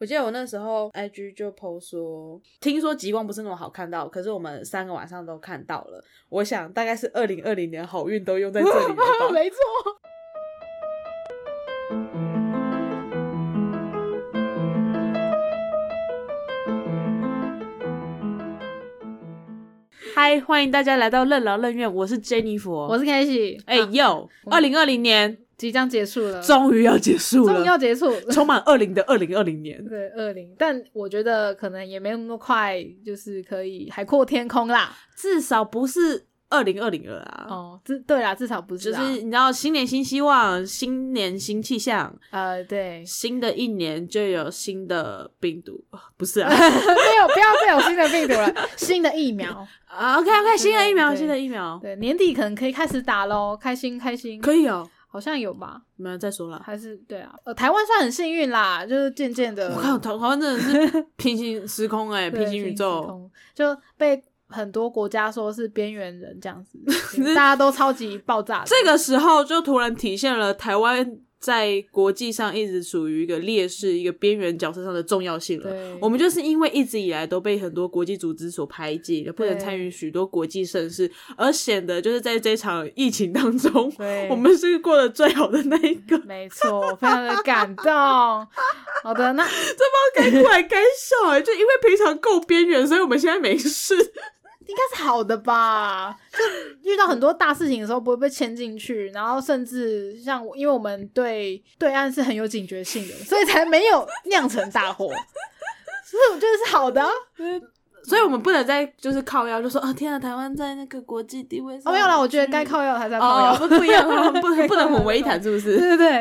我记得我那时候 IG 就 PO 说，听说极光不是那么好看到，可是我们三个晚上都看到了。我想大概是二零二零年好运都用在这里了吧。没错。嗨，欢迎大家来到任劳任怨，我是 Jennifer，我是 e y 哎呦，二零二零年即将结束了，终于要结束了，终于要结束，充满二零的二零二零年。对，二零，但我觉得可能也没那么快，就是可以海阔天空啦，至少不是二零二零了啊。哦，至对啦，至少不是，就是你知道，新年新希望，新年新气象，呃，对，新的一年就有新的病毒，不是啊，没有，不要再有新的病毒了，新的疫苗。啊，OK OK，新的疫苗，新的疫苗，对，年底可能可以开始打喽，开心开心，可以哦，好像有吧，没有再说了。还是对啊，呃，台湾算很幸运啦，就是渐渐的，我看，台台湾真的是 平行时空哎、对平行宇宙，就被很多国家说是边缘人这样子，大家都超级爆炸。这个时候就突然体现了台湾在国际上一直属于一个劣势、一个边缘角色上的重要性了。对，我们就是因为一直以来都被很多国际组织所排挤，不能对参与许多国际盛事，而显得就是在这场疫情当中，我们是过得最好的那一个。没错，非常的感动。好的，那 该哭还该笑哎、就因为平常够边缘，所以我们现在没事。应该是好的吧？就遇到很多大事情的时候不会被牵进去，然后甚至像我因为我们对对岸是很有警觉性的，所以才没有酿成大祸。所以我觉得是好的、啊。所以我们不能再就是靠腰，就说啊天啊，台湾在那个国际地位上哦，没有啦，我觉得该靠药还在靠药。哦不不一样，不不能混 为一谈，是不是？对对对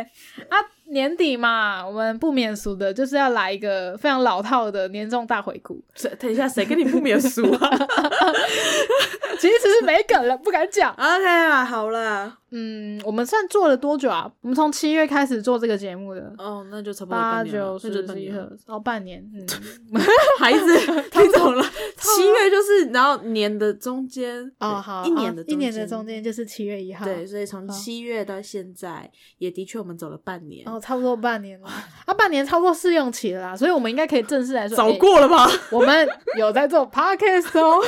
啊，年底嘛，我们不免俗的就是要来一个非常老套的年终大回顾。谁等一下，谁跟你不免俗啊 其实是没梗了，不敢讲。？OK 啊，好啦，嗯，我们算做了多久啊？我们从七月开始做这个节目的，哦，那就差不多八九十十一二哦，半年。嗯，孩子，听懂了？七月就是然后年的中间哦，好，一年的哦一年的中中间就是七月一号。对，，所以从七月到现在，也的确我们走了半年，哦，差不多半年了。啊，半年差不多试用期了啦，所以我们应该可以正式来说，早哎过了吧？我们有在做 podcast 哦，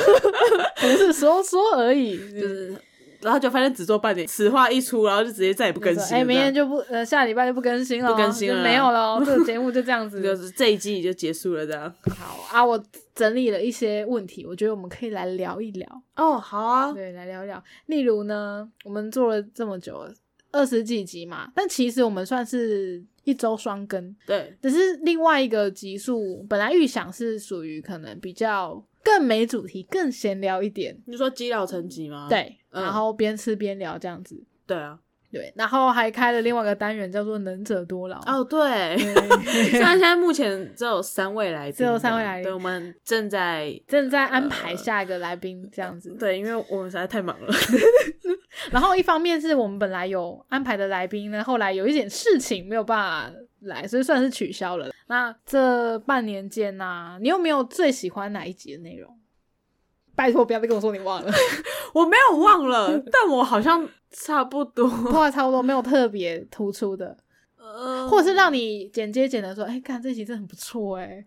不是说说而已，就就是，然后就发现只做半年，此话一出，然后就直接再也不更新了。哎，明天就就不呃下礼拜就不更新了哦，不更新了没有了哦，这个节目就这样子。就是这一季就结束了，这样。好啊，我整理了一些问题，我觉得我们可以来聊一聊。哦，好啊，对，来聊一聊。例如呢，我们做了这么久了，二十几集嘛，但其实我们算是一周双更，对，只是另外一个集数本来预想是属于可能比较更没主题、更闲聊一点，你说积劳成疾吗？，对，嗯然后边吃边聊这样子。对啊。对，然后还开了另外一个单元，叫做“能者多劳”。哦，对，对，虽然现在目前只有三位来宾，只有三位来宾对，我们正在正在安排下一个来宾这样子。对，因为我们实在太忙了。然后一方面是我们本来有安排的来宾呢，后来有一点事情没有办法来，所以算是取消了。那这半年间呢、你有没有最喜欢哪一集的内容？拜托，不要再跟我说你忘了，我没有忘了，但我好像差不多，话差不多没有特别突出的，呃，或者是让你剪接剪的说，哎、看这集真的很不错哎，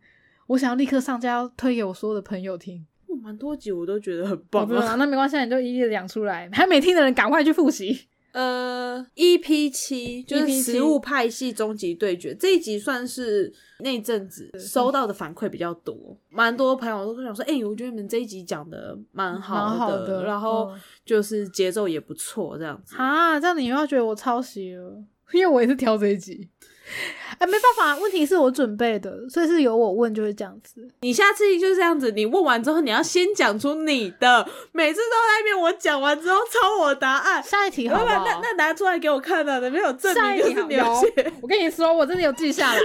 我想要立刻上架，推给我所有的朋友听。哦蛮多集我都觉得很哦棒。那没关系，你就一一的讲出来，还没听的人赶快去复习。呃，EP 七就是 EP7 食物派系终极对决这一集，算是那阵子收到的反馈比较多，蛮多朋友都想说，哎、我觉得你们这一集讲的蛮好的然后嗯就是节奏也不错，这样子。啊，这样你又要觉得我抄袭了，因为我也是挑这一集。哎，没办法，问题是我准备的，所以是由我问就是这样子。你下次就是这样子，你问完之后，你要先讲出你的，每次都在那边我讲完之后抄我答案，下一题好不好？那那拿出来给我看啊，那边有证明就是你有写。我跟你说，我真的有记下来，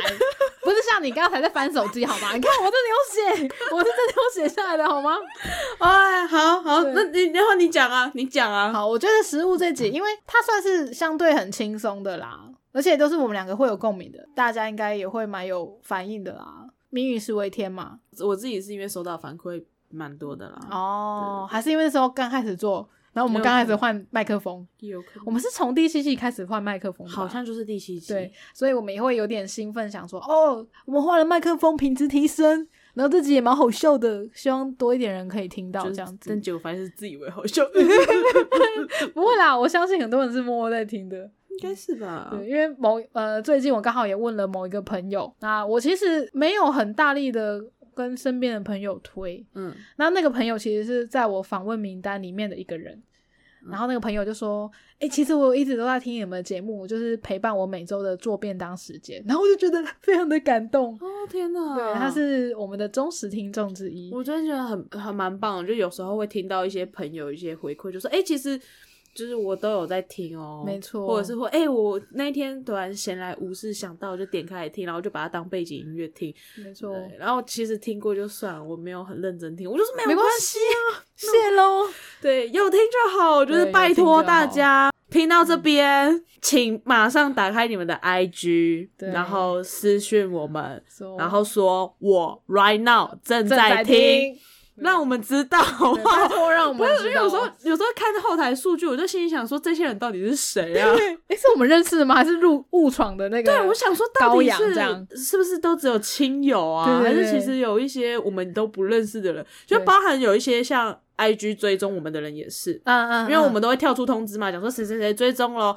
不是像你刚才在翻手机好吗？你看我真的有写，我是真的有写下来的好吗？哎，好好，那你然后你讲啊，你讲啊。好，我觉得食物这集，因为它算是相对很轻松的啦，而且都是我们两个会有共鸣的，大家应该也会蛮有反应的啦。民以食为天嘛，我自己是因为收到反馈蛮多的啦。哦，还是因为那时候刚开始做，然后我们刚开始换麦克风，有可能我们是从第七季开始换麦克风，好像就是第七季，对，所以我们也会有点兴奋，想说哦，我们换了麦克风，品质提升，然后这集也蛮好笑的，希望多一点人可以听到就是这样子但。结果发现是自以为好笑，不会啦，我相信很多人是默默在听的。应该是吧？对，因为某呃，最近我刚好也问了某一个朋友，那我其实没有很大力的跟身边的朋友推，嗯，那那个朋友其实是在我访问名单里面的一个人。然后那个朋友就说：“哎、其实我一直都在听你们的节目，就是陪伴我每周的做便当时间。”然后我就觉得 非常的感动。哦天哪，对，他是我们的忠实听众之一。我真的觉得很很蛮棒的，就有时候会听到一些朋友一些回馈，就说哎、诶其实就是我都有在听哦，没错或者是会哎、诶我那一天突然闲来无事想到就点开来听，然后就把它当背景音乐听，没错，然后其实听过就算了，我没有很认真听，我就是没有关系啊，谢喽。对，有听就好，就是拜托大家听到这边，请马上打开你们的 IG，然后私讯我们，然后说我 right now 正正在听，听，让我们知道好不对拜好？托让我不是，因们知道。为有时候有时候看后台数据，我就心里想说，这些人到底是谁啊？哎，是我们认识的吗？还是入误闯的那个？对，我想说，到底是这样是不是都只有亲友啊？还是其实有一些我们都不认识的人，就包含有一些像 IG 追踪我们的人也是，嗯嗯，因为我嗯们都会跳出通知嘛，讲说谁谁谁追踪了。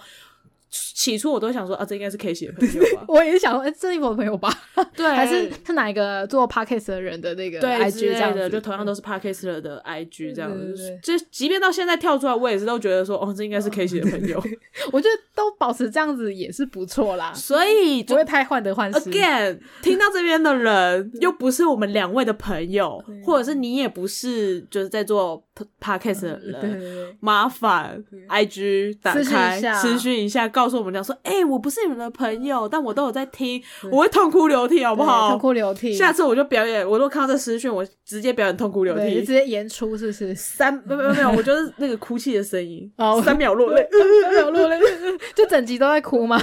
起初我都想说啊，这应该是 K 写的朋友吧？我也想说，哎，这是我的朋友吧？对，还是是哪一个做 podcast 的人的那个 IG 之这样的，就同样都是 Parkes 的 IG 这样子对。就即便到现在跳出来，我也是都觉得说，哦，这应该是 K 写的朋友。我觉得都保持这样子也是不错啦，所以就不会太患得患失。again 听到这边的人，又不是我们两位的朋友，或者是你也不是就是在做 Podcast 的人。对，麻烦 IG 打开私讯一下，告诉我们讲说，哎、我不是你们的朋友，但我都有在听，我会痛哭流涕，好不好？痛哭流涕。下次我就表演，我都看到这私讯，我直接表演痛哭流对，就直，接演出是不是？三没有没有，我就是那个哭泣的声音，哦三秒落泪，三秒落泪，就整集都在哭吗？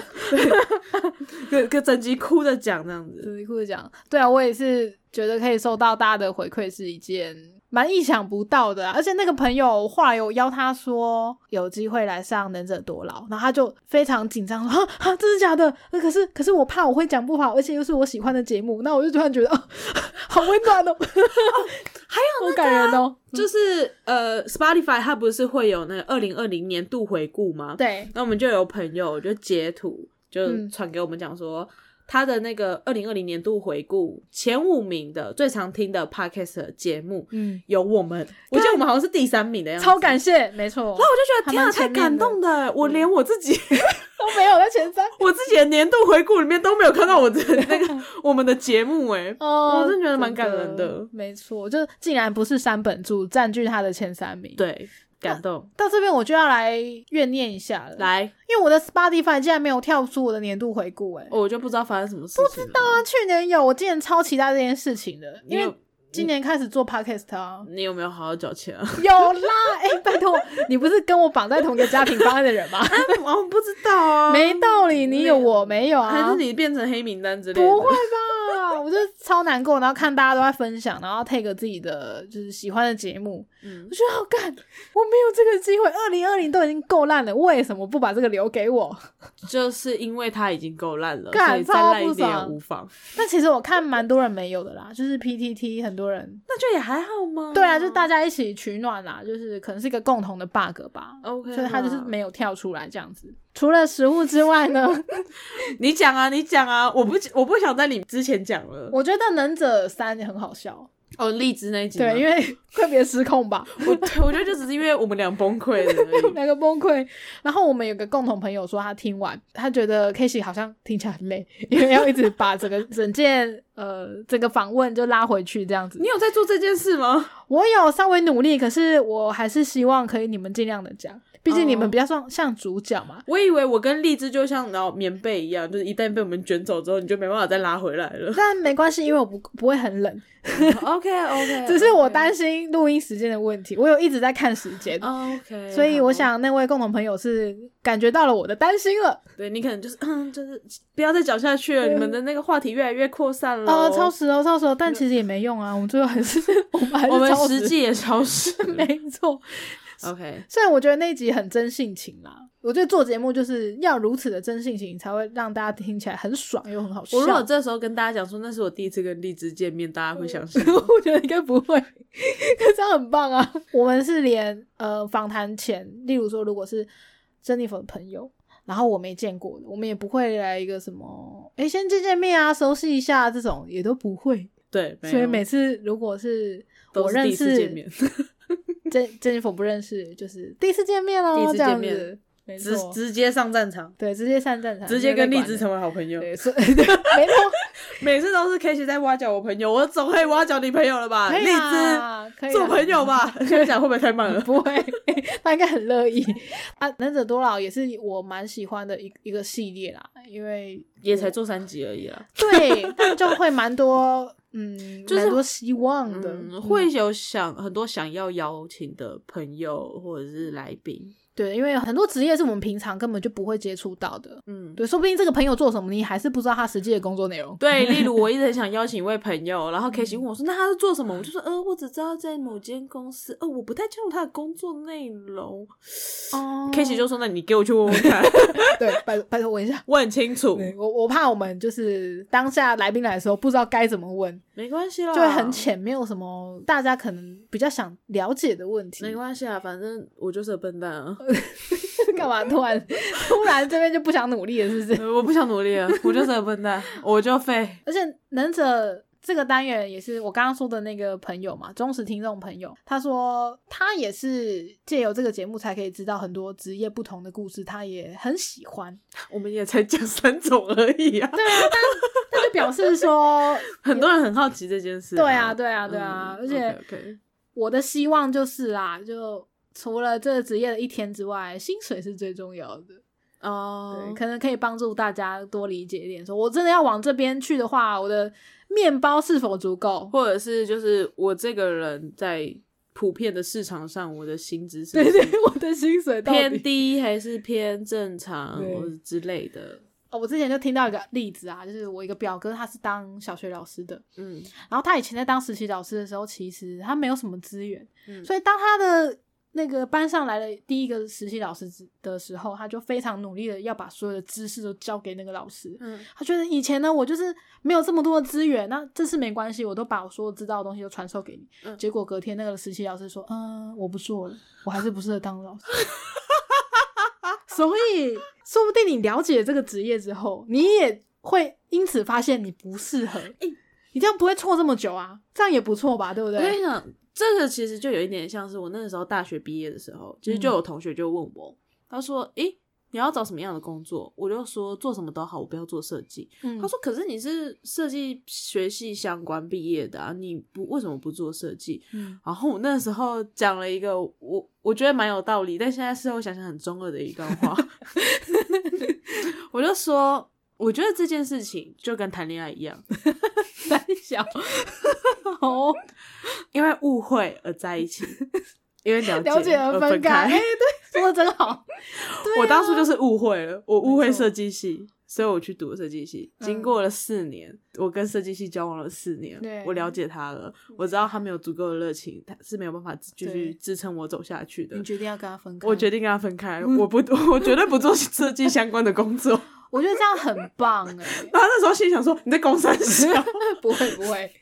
跟跟 整集哭着讲这样子。对，哭着讲，对啊，我也是觉得可以收到大家的回馈是一件蛮意想不到的啊、而且那个朋友后来有邀他说有机会来上《能者多劳》，然后他就非常紧张说：“啊 啊，这是假的？呃可是可是我怕我会讲不好，而且又是我喜欢的节目。”那我就突然觉得，哦，好温暖哦，还 有好感人哦。就是呃，Spotify 它不是会有那个二零二零年度回顾吗？对，那我们就有朋友就截图，就嗯传给我们讲说，他的那个二零二零年度回顾前五名的最常听的 podcast 的节目嗯，有我们，我记得我们好像是第三名的样子，超感谢，没错，那我就觉得天啊，太感动的，我连我自己 都没有在前三。我自己的年度回顾里面都没有看到我的那个 我们的节目哎、哦，我真的觉得蛮感人的。没错，就竟然不是三本柱占据他的前三名，对，感动。到这边我就要来怨念一下了，，来，因为我的 Spotify 竟然没有跳出我的年度回顾、欸，哎、我就不知道发生什么事情。不知道啊，去年有，我今年超期待这件事情的，因为今年开始做 Podcast 啊，你有没有好好缴钱啊？有啦，哎、拜托，你不是跟我绑在同一个家庭方案的人吗？我不知道啊，没道理，你有我没有啊？还是你变成黑名单之类的？不会吧？我就超难过，然后看大家都在分享，然后 take 自己的就是喜欢的节目，嗯我觉得好干，我没有这个机会。二零二零都已经够烂了，为什么不把这个留给我？就是因为它已经够烂了，再超烂一点也无妨。但其实我看蛮多人没有的啦，就是 PTT 很多人，那就也还好吗？对啊，就大家一起取暖啦，就是可能是一个共同的 bug 吧。OK，所以它就是啦没有跳出来这样子。除了食物之外呢，你讲啊，你讲啊，我不我不想在你之前讲了。我觉得《能者三》也很好笑，哦，荔枝那一集，对，因为 快别失控吧。我对我觉得就只是因为我们俩崩溃了而已。两个崩溃。然后我们有个共同朋友说，他听完，他觉得 k a s e y 好像听起来很累，因为要一直把整个整件呃整个访问就拉回去这样子你。有在做这件事吗？我有稍微努力，可是我还是希望可以你们尽量的讲，毕竟你们哦比较像像主角嘛。我以为我跟荔枝就像然后棉被一样，就是一旦被我们卷走之后，你就没办法再拉回来了。但没关系，因为我不不会很冷，OK OK，只是我担心录音时间的问题。我有一直在看时间，OK，所以我想那位共同朋友是感觉到了我的担心了。对你可能就是嗯，就是不要再讲下去了，你们的那个话题越来越扩散了。哦，超时哦，超时哦，但其实也没用啊，我们最后还是 我们还是我们实际也超时。没错。OK，虽然我觉得那一集很真性情啦，我觉得做节目就是要如此的真性情，才会让大家听起来很爽又很好笑。我如果这时候跟大家讲说那是我第一次跟荔枝见面，大家会相信？我觉得应该不会，这样很棒啊！我们是连呃访谈前，例如说如果是珍妮佛的朋友，然后我没见过的，我们也不会来一个什么，哎，先见见面啊，熟悉一下这种，也都不会。对，所以每次如果是我认识见面，珍珍妮佛不认识，就是第一次见面哦，第一次见面。直直接上战场，对，直接上战场，直接跟荔枝成为好朋友。对，没错，每次都是 K 在挖角我朋友，我总可以挖角你朋友了吧？荔枝做朋友吧？现在讲会不会太慢了？不会，他应该很乐意。啊，忍者多劳也是我蛮喜欢的一一个系列啦，因为也才做三集而已啦。对，但就会蛮多，嗯，蛮多希望的，会有想很多想要邀请的朋友或者是来宾。对，因为很多职业是我们平常根本就不会接触到的。嗯，对，说不定这个朋友做什么，你还是不知道他实际的工作内容。对，例如我一直很想邀请一位朋友，然后 K 问我说：“那他是做什么？”我就说：“呃，我只知道在某间公司，呃，我不太清楚他的工作内容。”哦，K 就说：“那你给我去问问看。”对，拜拜托问一下，我很清楚。我我怕我们就是当下来宾来的时候不知道该怎么问，没关系啦，就会很浅，没有什么大家可能比较想了解的问题。没关系啊，反正我就是个笨蛋啊。干嘛突然 突然这边就不想努力了，是不是？我不想努力了，我就是个笨蛋，我就废。而且能者这个单元也是我刚刚说的那个朋友嘛，忠实听众朋友，他说他也是借由这个节目才可以知道很多职业不同的故事，他也很喜欢。我们也才讲三种而已啊。对啊，但那就表示说 很多人很好奇这件事。对啊，对啊，对啊。而且我的希望就是啦，就。除了这个职业的一天之外，薪水是最重要的哦。对，可能可以帮助大家多理解一点。说我真的要往这边去的话，我的面包是否足够，或者是就是我这个人在普遍的市场上，我的薪资是对对，我的薪水偏低还是偏正常或者之类的。哦，我之前就听到一个例子啊，就是我一个表哥，他是当小学老师的，嗯，然后他以前在当实习老师的时候，其实他没有什么资源，嗯，所以当他的那个班上来了第一个实习老师的时候，他就非常努力的要把所有的知识都交给那个老师。嗯，他觉得以前呢，我就是没有这么多的资源，那这次没关系，我都把我所有知道的东西都传授给你。嗯，结果隔天那个实习老师说：“嗯，我不做了，我还是不适合当老师。” 所以，说不定你了解这个职业之后，你也会因此发现你不适合。诶，你这样不会错这么久啊？这样也不错吧？对不对？我跟你讲。这个其实就有一点像是我那个时候大学毕业的时候，其实就有同学就问我，他说：“诶，你要找什么样的工作？”我就说：“做什么都好，我不要做设计。”他说：“可是你是设计学系相关毕业的啊，你不为什么不做设计？”然后我那时候讲了一个我我觉得蛮有道理，但现在事后想想很中二的一段话，我就说。我觉得这件事情就跟谈恋爱一样，胆小 哦，因为误会而在一起，因为了解而分开。哎，对，说的真好。我当初就是误会了，我误会设计系，所以我去读设计系。经过了四年，我跟设计系交往了四年，我了解他了，我知道他没有足够的热情，他是没有办法继续支撑我走下去的。你决定要跟他分开？我决定跟他分开，我不，我绝对不做设计相关的工作。我觉得这样很棒哎！然后那时候心想说：“你在公三笑？不会不会，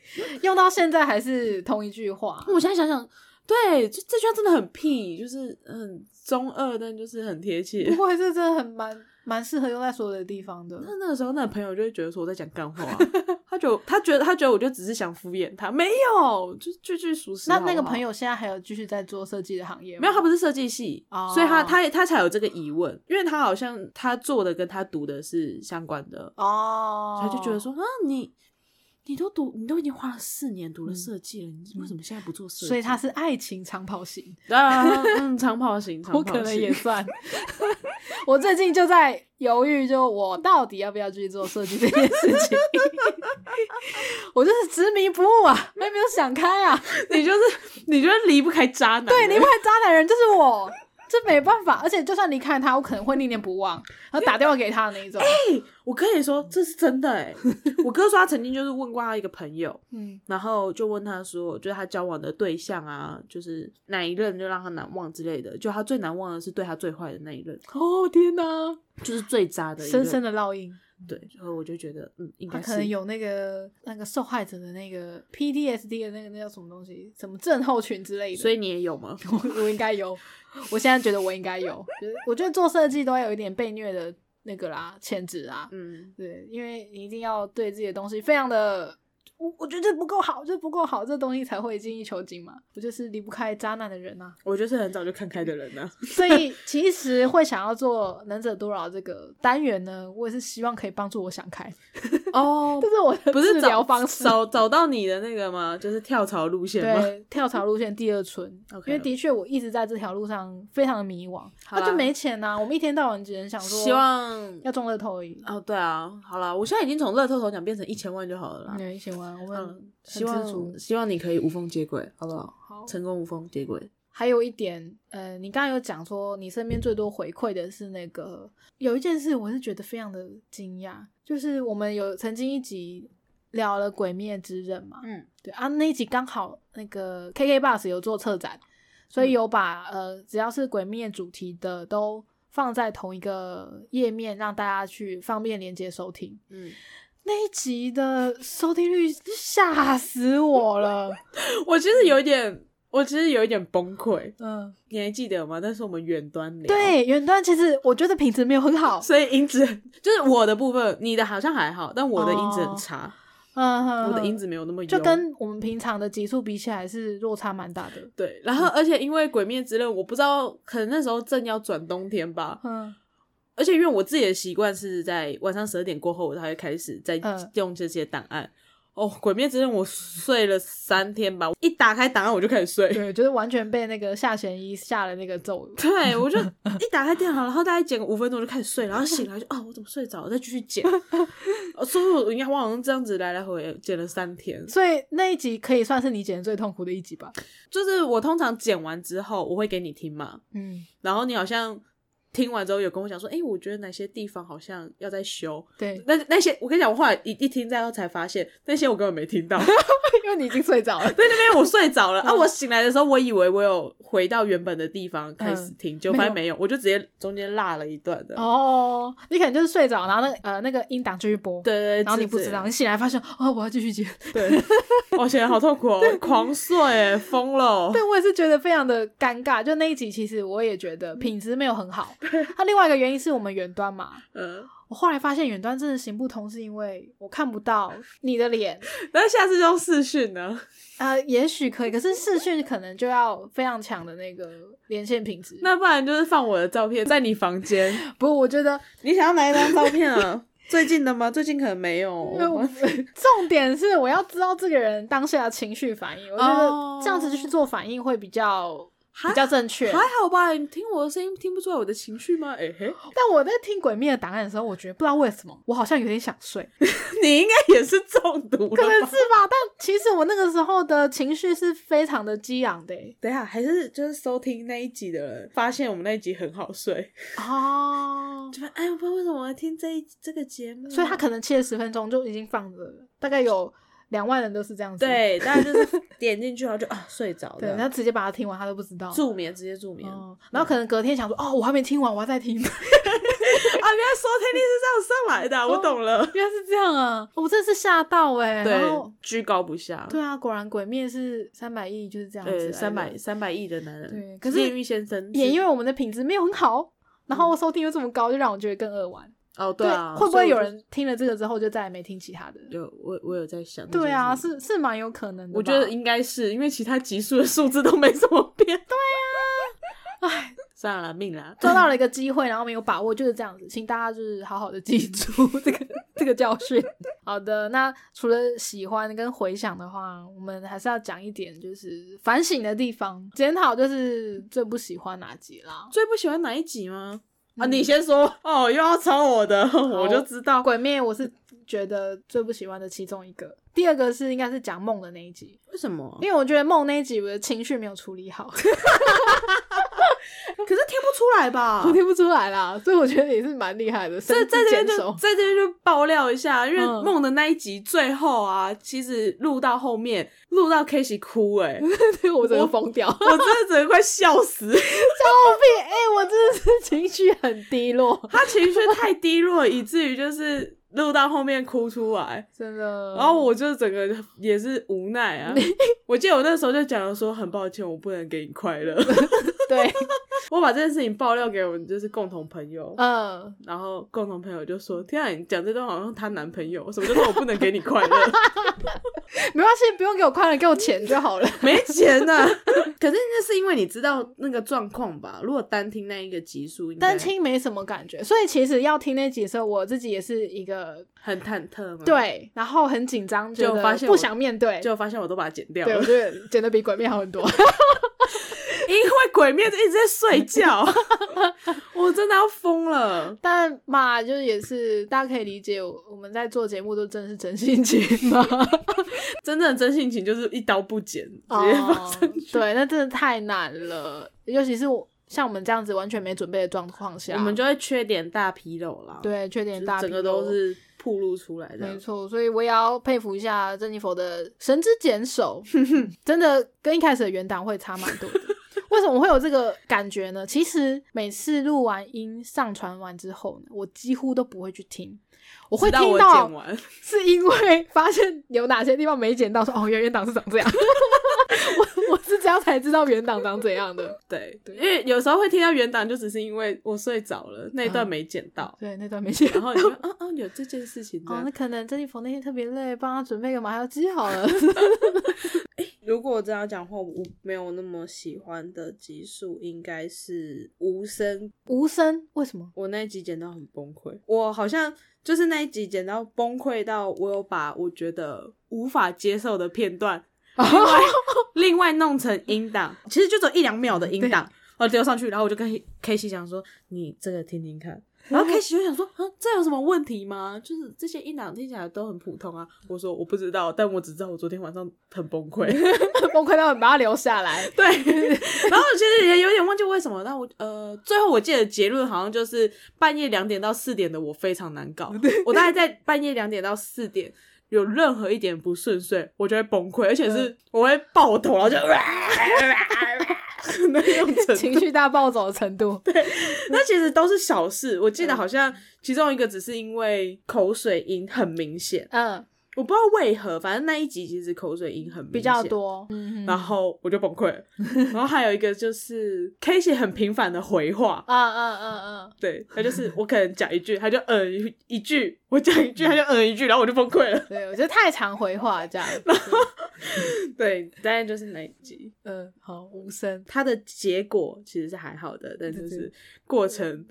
用到现在还是同一句话。”我现在想想，对，这这句话真的很屁，就是很中二，但就是很贴切。不会，这真的很蛮。蛮适合用在所有的地方的。那那个时候，那个朋友就会觉得说我在讲干话，他就他觉得他觉得我就只是想敷衍他，没有，就句句属实。那那个朋友现在还有继续在做设计的行业吗？没有，他不是设计系，所以他他他才有这个疑问，因为他好像他做的跟他读的是相关的哦，他就觉得说啊你。你都读，你都已经花了四年读了设计了，你为什么现在不做设计？所以他是爱情长跑型啊，嗯，长跑型，我可能也算。我最近就在犹豫，就我到底要不要继续做设计这件事情。我就是执迷不悟啊，还没有想开啊。你就是，你就是离不开渣男，对，离不开渣男人就是我。这没办法，而且就算离开他，我可能会念念不忘，然后打电话给他的那一种。我跟你说，这是真的哎！我哥说他曾经就是问过他一个朋友，嗯，然后就问他说，就是他交往的对象啊，就是哪一任就让他难忘之类的，就他最难忘的是对他最坏的那一任，哦天哪，就是最渣的一，深深的烙印。对，然后我就觉得，嗯，应该可能有那个那个受害者的那个 PTSD 的那个那叫什么东西，什么症候群之类的。所以你也有吗？我我应该有，我现在觉得我应该有。就是我觉得做设计都要有一点被虐的那个啦，潜质啊。嗯，对，因为你一定要对自己的东西非常的，我我觉得这不够好，这不够好，这东西才会精益求精嘛。我就是离不开渣男的人啊。我就是很早就看开的人啊、所以其实会想要做能者多劳这个单元呢，我也是希望可以帮助我想开，哦 这，是我的不是找疗方式。找找到你的那个吗？就是跳槽路线吗？对，跳槽路线第二春 因为的确我一直在这条路上非常的迷惘，好啦那就没钱呐、我们一天到晚只能想说，希望要中乐透而已。哦，对啊，好了，我现在已经从乐透头奖变成一千万就好了啦。对，喜欢我们希望希望你可以无缝接轨，好不好？好。成功无缝接轨。还有一点，呃，你刚刚有讲说你身边最多回馈的是那个有一件事，我是觉得非常的惊讶，就是我们有曾经一集聊了《鬼灭之刃》嘛，嗯，对啊，那一集刚好那个 KK Bus 有做策展，所以有把、呃只要是鬼灭主题的都放在同一个页面，让大家去方便连接收听。嗯，那一集的收听率吓死我了，我其实有一点，我其实有一点崩溃。嗯，你还记得吗？那是我们远端聊，，对，远端其实我觉得品质没有很好，所以音质就是我的部分，你的好像还好，但我的音质很差，嗯哼，我的音质没有那么优，就跟我们平常的集数比起来是落差蛮大的。对。然后，而且因为《鬼灭之刃》，我不知道，可能那时候正要转冬天吧，嗯而且因为我自己的习惯是在晚上十二点过后，我才会开始在嗯用这些档案。哦，《鬼灭之刃》我睡了三天吧，一打开档案我就开始睡。对，就是完全被那个下弦一下了那个咒语。对，我就 一打开电脑，然后大概剪个五分钟就开始睡，然后醒来就啊，我怎么睡着了？再继续剪。哦所以我应该我好像这样子来来回回剪了三天。所以那一集可以算是你剪的最痛苦的一集吧？就是我通常剪完之后，我会给你听嘛，嗯，然后你好像听完之后有跟我讲说，哎、我觉得哪些地方好像要再修。对，那那些我跟你讲，我后来一一听之后才发现，那些我根本没听到。因为你已经睡着了。对，那边我睡着了、啊！嗯我醒来的时候，我以为我有回到原本的地方开始听，结果发现没有，我就直接中间落了一段的。哦，你可能就是睡着，然后那个呃那个音档继续播，对对对，然后你不知道，你醒来发现哦，我要继续接。对，我现在好痛苦哦，狂睡哎，疯了。对，我也是觉得非常的尴尬。就那一集，其实我也觉得品质没有很好。它另外一个原因是我们远端嘛，嗯，我后来发现远端真的行不通，是因为我看不到你的脸。那下次就用视讯呢？呃，也许可以，可是视讯可能就要非常强的那个连线品质。那不然就是放我的照片在你房间。不，我觉得，你想要哪一张照片啊？最近的吗？最近可能没有。重点是我要知道这个人当下的情绪反应。我觉哦得这样子去做反应会比较还比较正确。还好吧？你听我的声音听不出来我的情绪吗？哎、嘿，但我在听《鬼灭》的档案的时候，我觉得不知道为什么，我好像有点想睡，你应该也是中毒了。可能是吧。但其实我那个时候的情绪是非常的激昂的欸等一下，还是就是收听那一集的人发现我们那一集很好睡，哦，就哎，我不知道为什么我要听这一这个节目，所以他可能切了十分钟就已经放着了，大概有两万人都是这样子。对，大家就是 点进去然后就啊睡着对，然后直接把它听完，他都不知道。助眠直接助眠。哦，然后可能隔天想说，哦，我还没听完，我要再听。啊，原来收听率是这样上来的啊、我懂了。原来是这样啊！我真的是吓到哎、然后对，居高不下。对啊，果然鬼灭是三百亿就是这样子。三百三百亿的男人，对可是炼狱先生也因为我们的品质没有很好，然后收听又这么高，就让我觉得更扼腕。哦，对啊，会不会有人听了这个之后就再也没听其他的？有我我有在想？对啊，，是是蛮有可能的。我觉得应该是因为其他集数的数字都没怎么变。对啊，唉，算了，命啦。抓到了一个机会，然后没有把握，就是这样子，请大家就是好好的记住 这个这个教训。好的，那除了喜欢跟回想的话，我们还是要讲一点就是反省的地方，检讨就是最不喜欢哪集啦。最不喜欢哪一集吗？啊，嗯你先说哦，又要抄我的，我就知道。鬼灭我是觉得最不喜欢的其中一个，第二个是应该是讲梦的那一集，为什么？因为我觉得梦那一集我的情绪没有处理好。可是听不出来吧？我听不出来啦，所以我觉得也是蛮厉害的。在在这边就在这边就爆料一下，因为嗯梦的那一集最后啊，其实录到后面录到 K 西哭、欸，哎，我整个疯掉，我真的整个快笑死，笑屁！哎、我真的是情绪很低落，他情绪太低落，以至于就是录到后面哭出来。真的。然后我就整个也是无奈啊！我记得我那时候就讲了说，很抱歉，我不能给你快乐。对，我把这件事情爆料给我们就是共同朋友，嗯，然后共同朋友就说：“天啊，你讲这段好像她男朋友，什么叫做我不能给你快乐？没关系，不用给我快乐，给我钱就好了。没钱呐、可是那是因为你知道那个状况吧？如果单听那一个集数，单听没什么感觉，所以其实要听那集的时候，我自己也是一个很忐忑嘛。，对，然后很紧张，就发现不想面对。就发现我都把它剪掉对，我，觉得剪的比鬼面好很多。因为鬼面一直在睡觉，我真的要疯了。但嘛，就是也是大家可以理解，我我们在做节目都真的是真性情嘛。真正的真性情就是一刀不剪，直接放哦上去。对，那真的太难了，尤其是我像我们这样子完全没准备的状况下，我们就会缺点大纰漏啦。，对缺点大，整个都。是暴露出来的。没错，所以我也要佩服一下珍妮佛的神之剪手，真的跟一开始的原档会差蛮多的。为什么会有这个感觉呢？其实每次录完音、上传完之后呢，我几乎都不会去听，我会听到，是因为发现有哪些地方没剪到，说哦，原原档是长这样。我 我是这样才知道原档长怎样的。对，因为有时候会听到原档，就只是因为我睡着了，那一段没剪到，对，那段没剪。然后你就嗯嗯有这件事情这哦，那可能珍妮佛那天特别累，帮他准备个麻药机好了。如果这样讲话，我没有那么喜欢的集数，应该是无声。无声为什么？我那一集剪到很崩溃，我好像就是那一集剪到崩溃到，我有把我觉得无法接受的片段，另外另外弄成音档，其实就只有一两秒的音档，然后丢上去，然后我就跟 K 西讲说：“你这个听听看。”然后 K 西就想说：“啊，这有什么问题吗？就是这些音档听起来都很普通啊。”我说：“我不知道，但我只知道我昨天晚上很崩溃。”崩溃到把它留下来。对，然后其实也有点忘记为什么。但我呃，最后我记得结论好像就是半夜两点到四点的我非常难搞。我大概在半夜两点到四点有任何一点不顺遂，我就会崩溃，而且是我会爆头，然后就 那种程度。情绪大暴走的程度。对那其实都是小事，我记得好像其中一个只是因为口水音很明显，嗯，我不知道为何，反正那一集其实口水音很明比较多。嗯然后我就崩溃了。然后还有一个就是 K 姐很频繁的回话，嗯嗯嗯嗯，对他就是我可能讲一句，他就嗯一一句，我讲一句，他就嗯一句，然后我就崩溃了。对，我觉得太常回话这样。对，大概就是那一集，嗯，好，无声。它的结果其实是还好的，但就是过程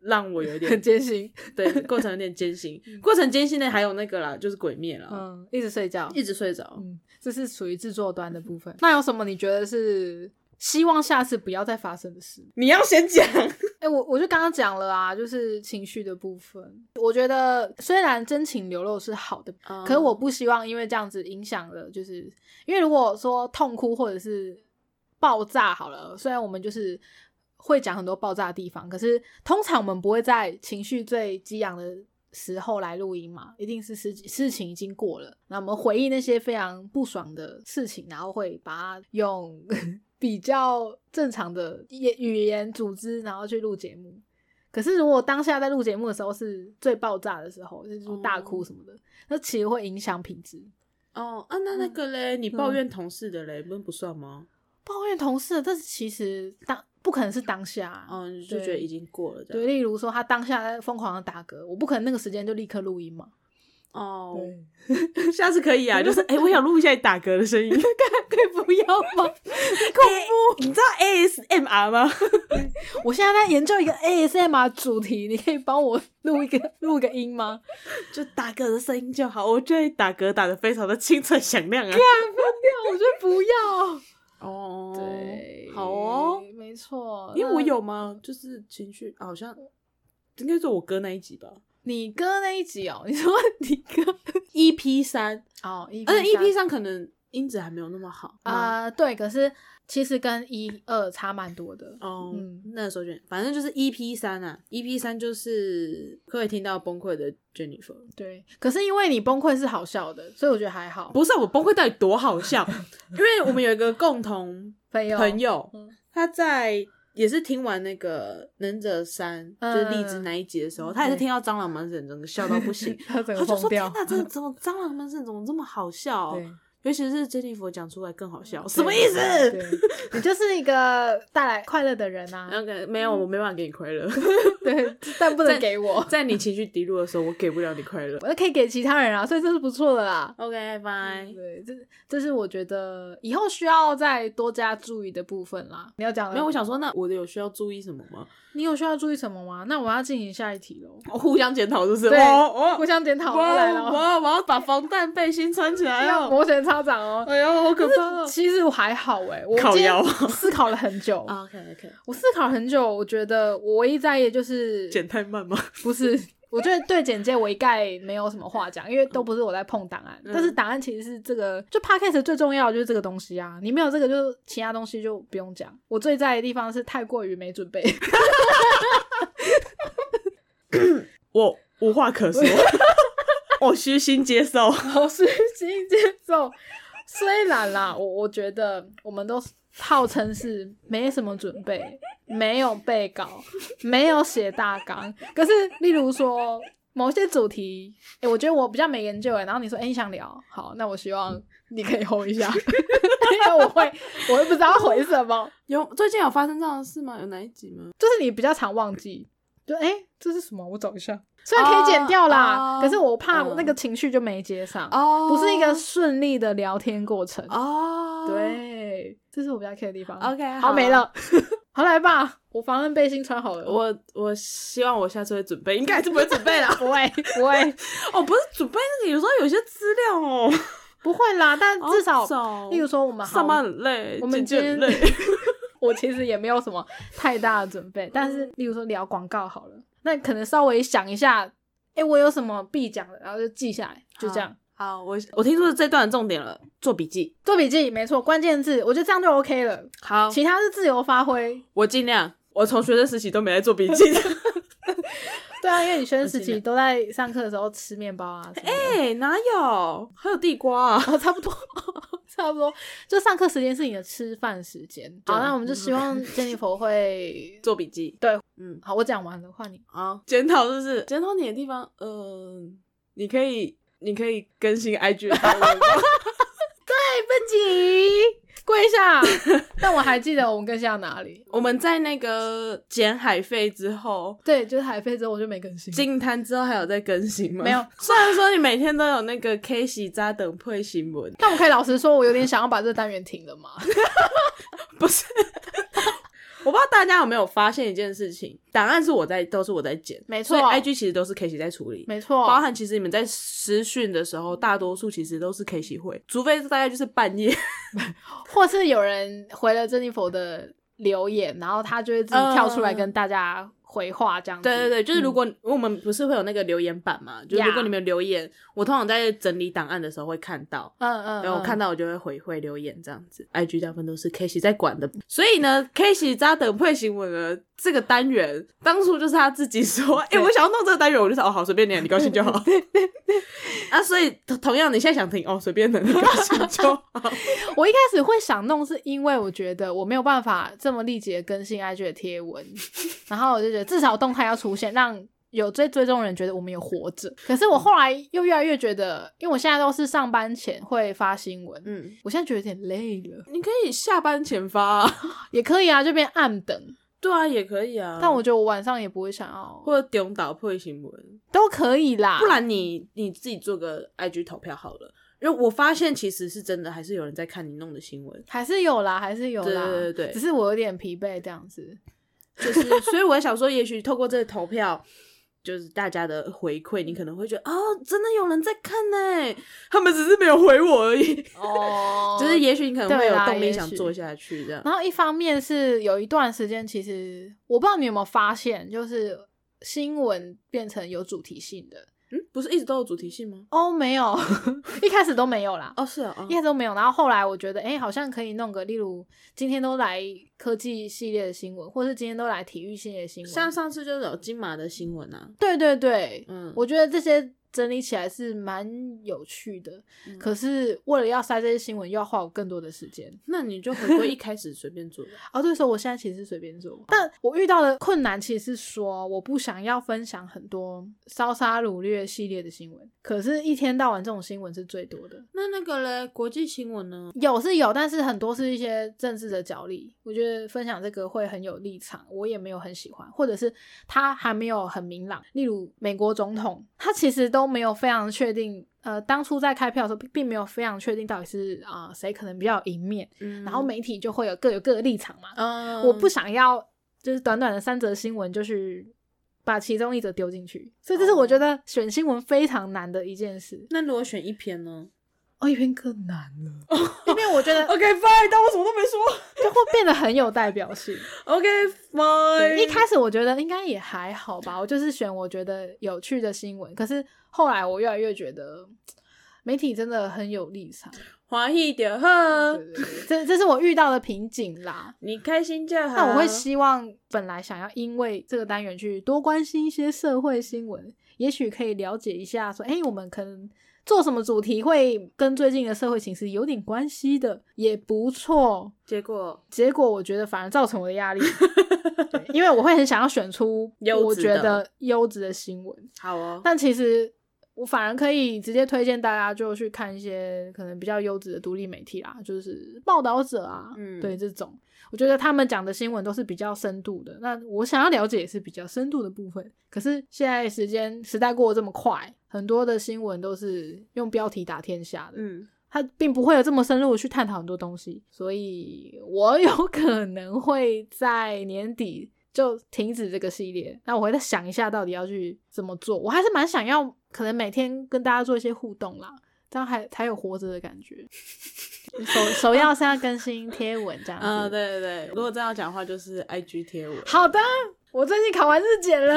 让我有很点艰辛。对过程有点艰辛。过程艰辛的还有那个啦，就是鬼灭了，嗯，一直睡觉。一直睡着。嗯，这是属于制作端的部分。那有什么你觉得是希望下次不要再发生的事？你要先讲，哎、我我就刚刚讲了啊，就是情绪的部分。我觉得虽然真情流露是好的，可是我不希望因为这样子影响了，就是因为如果说痛哭或者是爆炸好了，虽然我们就是会讲很多爆炸的地方，可是通常我们不会在情绪最激昂的时候来录音嘛，一定是事事情已经过了，那我们回忆那些非常不爽的事情，然后会把它用比较正常的言语言组织，然后去录节目。可是如果当下在录节目的时候是最爆炸的时候，就是大哭什么的，那其实会影响品质。哦啊，那那个嘞，你抱怨同事的嘞，不不算吗？抱怨同事，但是其实当不可能是当下嗯、哦，就觉得已经过了，这对，例如说他当下在疯狂的打嗝，我不可能那个时间就立刻录音嘛。哦，下次可以啊，就是哎、我想录一下你打嗝的声音，可以不要吗？你知道 ASMR 吗？我现在在研究一个 ASMR 主题，你可以帮我录一个录个音吗？就打嗝的声音就好，我觉得你打嗝打的非常的清脆响亮啊。我觉得不要。哦，对，好哦，，没错，因为我有吗？就是情绪好像应该是我哥那一集吧。你哥那一集哦，你说你哥 EP 三哦，而且 EP 三可能音质还没有那么好啊，对，可是其实跟一二差蛮多的哦。那时候就反正就是 EP 三啊，EP 三就是可以听到崩溃的 Jennifer。对，可是因为你崩溃是好笑的，所以我觉得还好。不是我崩溃到底多好笑？因为我们有一个共同 朋友，朋友他在。也是听完那个忍者三就是荔枝那一集的时候，他也是听到蟑螂门神，整个笑到不行，他就说：“天哪，这怎么蟑螂门神怎么这么好笑？”尤其是珍妮佛讲出来更好笑，什么意思？你就是一个带来快乐的人啊。OK，没有，我没办法给你快乐。对，但不能给我。在你情绪低落的时候，我给不了你快乐。我可以给其他人啊，所以这是不错的啦。OK，Bye。对，这这是我觉得以后需要再多加注意的部分啦。你要讲没有？我想说，那我的有需要注意什么吗？你有需要注意什么吗？那我要进行下一题喽。互相检讨就是？对，互相检讨。我来了，我要我要把防弹背心穿起来哦。摩拳擦掌哦。哎呦，好可怕！其实我还好哎，我今天 思考了很久。OK OK，我思考很久，我觉得我唯一在意就是剪太慢吗？不是，我觉得对简介我一概没有什么话讲，因为都不是我在碰档案。但是档案其实是这个，就 Podcast 最重要的就是这个东西啊。你没有这个，就其他东西就不用讲。我最在意的地方是太过于没准备。我无话可说，我虚心接受，我虚心接受。虽然啦，我我觉得我们都号称是没什么准备，没有背稿，没有写大纲。可是，例如说某些主题，哎，我觉得我比较没研究哎。然后你说，哎，你想聊，好，那我希望你可以 hold 一下，因为我会，我会不知道回什么。有最近有发生这样的事吗？有哪一集吗？就是你比较常忘记。就哎，这是什么？我找一下。虽然可以剪掉啦，可是我怕那个情绪就没接上，不是一个顺利的聊天过程。哦，对，这是我比较 care 的地方。OK，好没了，好来吧，我防弹背心穿好了。我我希望我下次会准备，应该还是不会准备啦。不 会不会。哦，不是准备那个，有时候有些资料哦，不会啦。但至少，例如说我们上班很累，我们今天累。我其实也没有什么太大的准备，但是例如说聊广告好了，那可能稍微想一下，哎，我有什么必讲的，然后就记下来，就这样。好，我我听说是这段的重点了，做笔记，做笔记，没错，关键字，我觉得这样就 OK 了。好，其他是自由发挥，我尽量。我从学生时期都没在做笔记。对啊，因为你 学生时期都在上课的时候吃面包啊。哎，哪有？还有地瓜啊，差不多。差不多，就上课时间是你的吃饭时间。好，那我们就希望 Jennifer 会 做笔记。对，嗯，好，我讲完了，换你。啊，检讨就是检讨你的地方。嗯，你可以，你可以更新 IG 的对不起。跪下！但我还记得我们更新到哪里。我们在那个减海费之后，对，就是海费之后我就没更新。进摊之后还有在更新吗？没有。虽然说你每天都有那个 K 洗扎等配新闻，但我可以老实说，我有点想要把这个单元停了嘛。不是。我不知道大家有没有发现一件事情，档案是我在，都是我在剪，没错。IG 其实都是 K 喜在处理，没错。包含其实你们在私讯的时候，大多数其实都是 K 喜会，除非是大概就是半夜，或是有人回了 Jennifer 的留言，然后他就会自己跳出来跟大家。回话这样子，对对对，就是如果我们不是会有那个留言板嘛，就如果你们留言，我通常在整理档案的时候会看到，嗯嗯，然后看到我就会回回留言这样子。IG 大部分都是 K 西在管的，所以呢，K 西扎等配新闻呢这个单元，当初就是他自己说，哎，我想要弄这个单元，我就说哦好，随便你，你高兴就好。啊，所以同样你现在想听哦，随便的，你高兴就好。我一开始会想弄，是因为我觉得我没有办法这么立即的更新 IG 的贴文，然后我就觉得。至少动态要出现，让有追追踪人觉得我们有活着。可是我后来又越来越觉得，因为我现在都是上班前会发新闻，嗯，我现在觉得有点累了。你可以下班前发，也可以啊，就变暗等。对啊，也可以啊。但我觉得我晚上也不会想要，或者丢倒破新闻都可以啦。不然你你自己做个 IG 投票好了。因为我发现其实是真的，还是有人在看你弄的新闻，还是有啦，还是有啦。对对对，只是我有点疲惫这样子。就是，所以我想说，也许透过这个投票，就是大家的回馈，你可能会觉得，哦，真的有人在看呢，他们只是没有回我而已。哦，就是也许你可能会有动力想做下去这样。然后一方面是有一段时间，其实我不知道你有没有发现，就是新闻变成有主题性的。嗯，不是一直都有主题性吗？哦，没有，一开始都没有啦。哦，是啊，一开始都没有。然后后来我觉得，哎，好像可以弄个，例如今天都来科技系列的新闻，或是今天都来体育系列的新闻。像上次就是有金马的新闻啊。对对对，嗯，我觉得这些。整理起来是蛮有趣的，可是为了要塞这些新闻，又要花我更多的时间。那你就回归一开始随便做 哦。对，说我现在其实是随便做，但我遇到的困难其实是说，我不想要分享很多烧杀掳掠系列的新闻。可是，一天到晚这种新闻是最多的。那那个嘞，国际新闻呢？有是有，但是很多是一些政治的角力。我觉得分享这个会很有立场，我也没有很喜欢，或者是他还没有很明朗。例如美国总统，他其实都没有非常确定。呃，当初在开票的时候，并没有非常确定到底是啊谁可能比较赢面。嗯。然后媒体就会有各有各的立场嘛。嗯。我不想要就是短短的三则新闻，就是把其中一则丢进去。所以这是我觉得选新闻非常难的一件事。那如果选一篇呢？哦，一篇更难了。一篇我觉得 OK fine，但我什么都没说，就会变得很有代表性。OK fine。一开始我觉得应该也还好吧，我就是选我觉得有趣的新闻。可是后来我越来越觉得媒体真的很有立场。欢喜点呵，这这是我遇到的瓶颈啦。你开心就好。那我会希望本来想要因为这个单元去多关心一些社会新闻，也许可以了解一下，说哎，我们可能。做什么主题会跟最近的社会形势有点关系的也不错。结果，结果我觉得反而造成我的压力，因为我会很想要选出 我觉得优质的新闻。好哦，但其实我反而可以直接推荐大家就去看一些可能比较优质的独立媒体啦，就是报道者啊，嗯，对这种。我觉得他们讲的新闻都是比较深度的，那我想要了解也是比较深度的部分。可是现在时间时代过得这么快，很多的新闻都是用标题打天下的，嗯，它并不会有这么深入的去探讨很多东西，所以我有 可能会在年底就停止这个系列。那我会再想一下到底要去怎么做。我还是蛮想要，可能每天跟大家做一些互动啦。这样还才有活着的感觉。首首要是要更新贴文这样。嗯，对对对。如果这样讲话，就是 I G 贴文。好的，我最近考完日检了，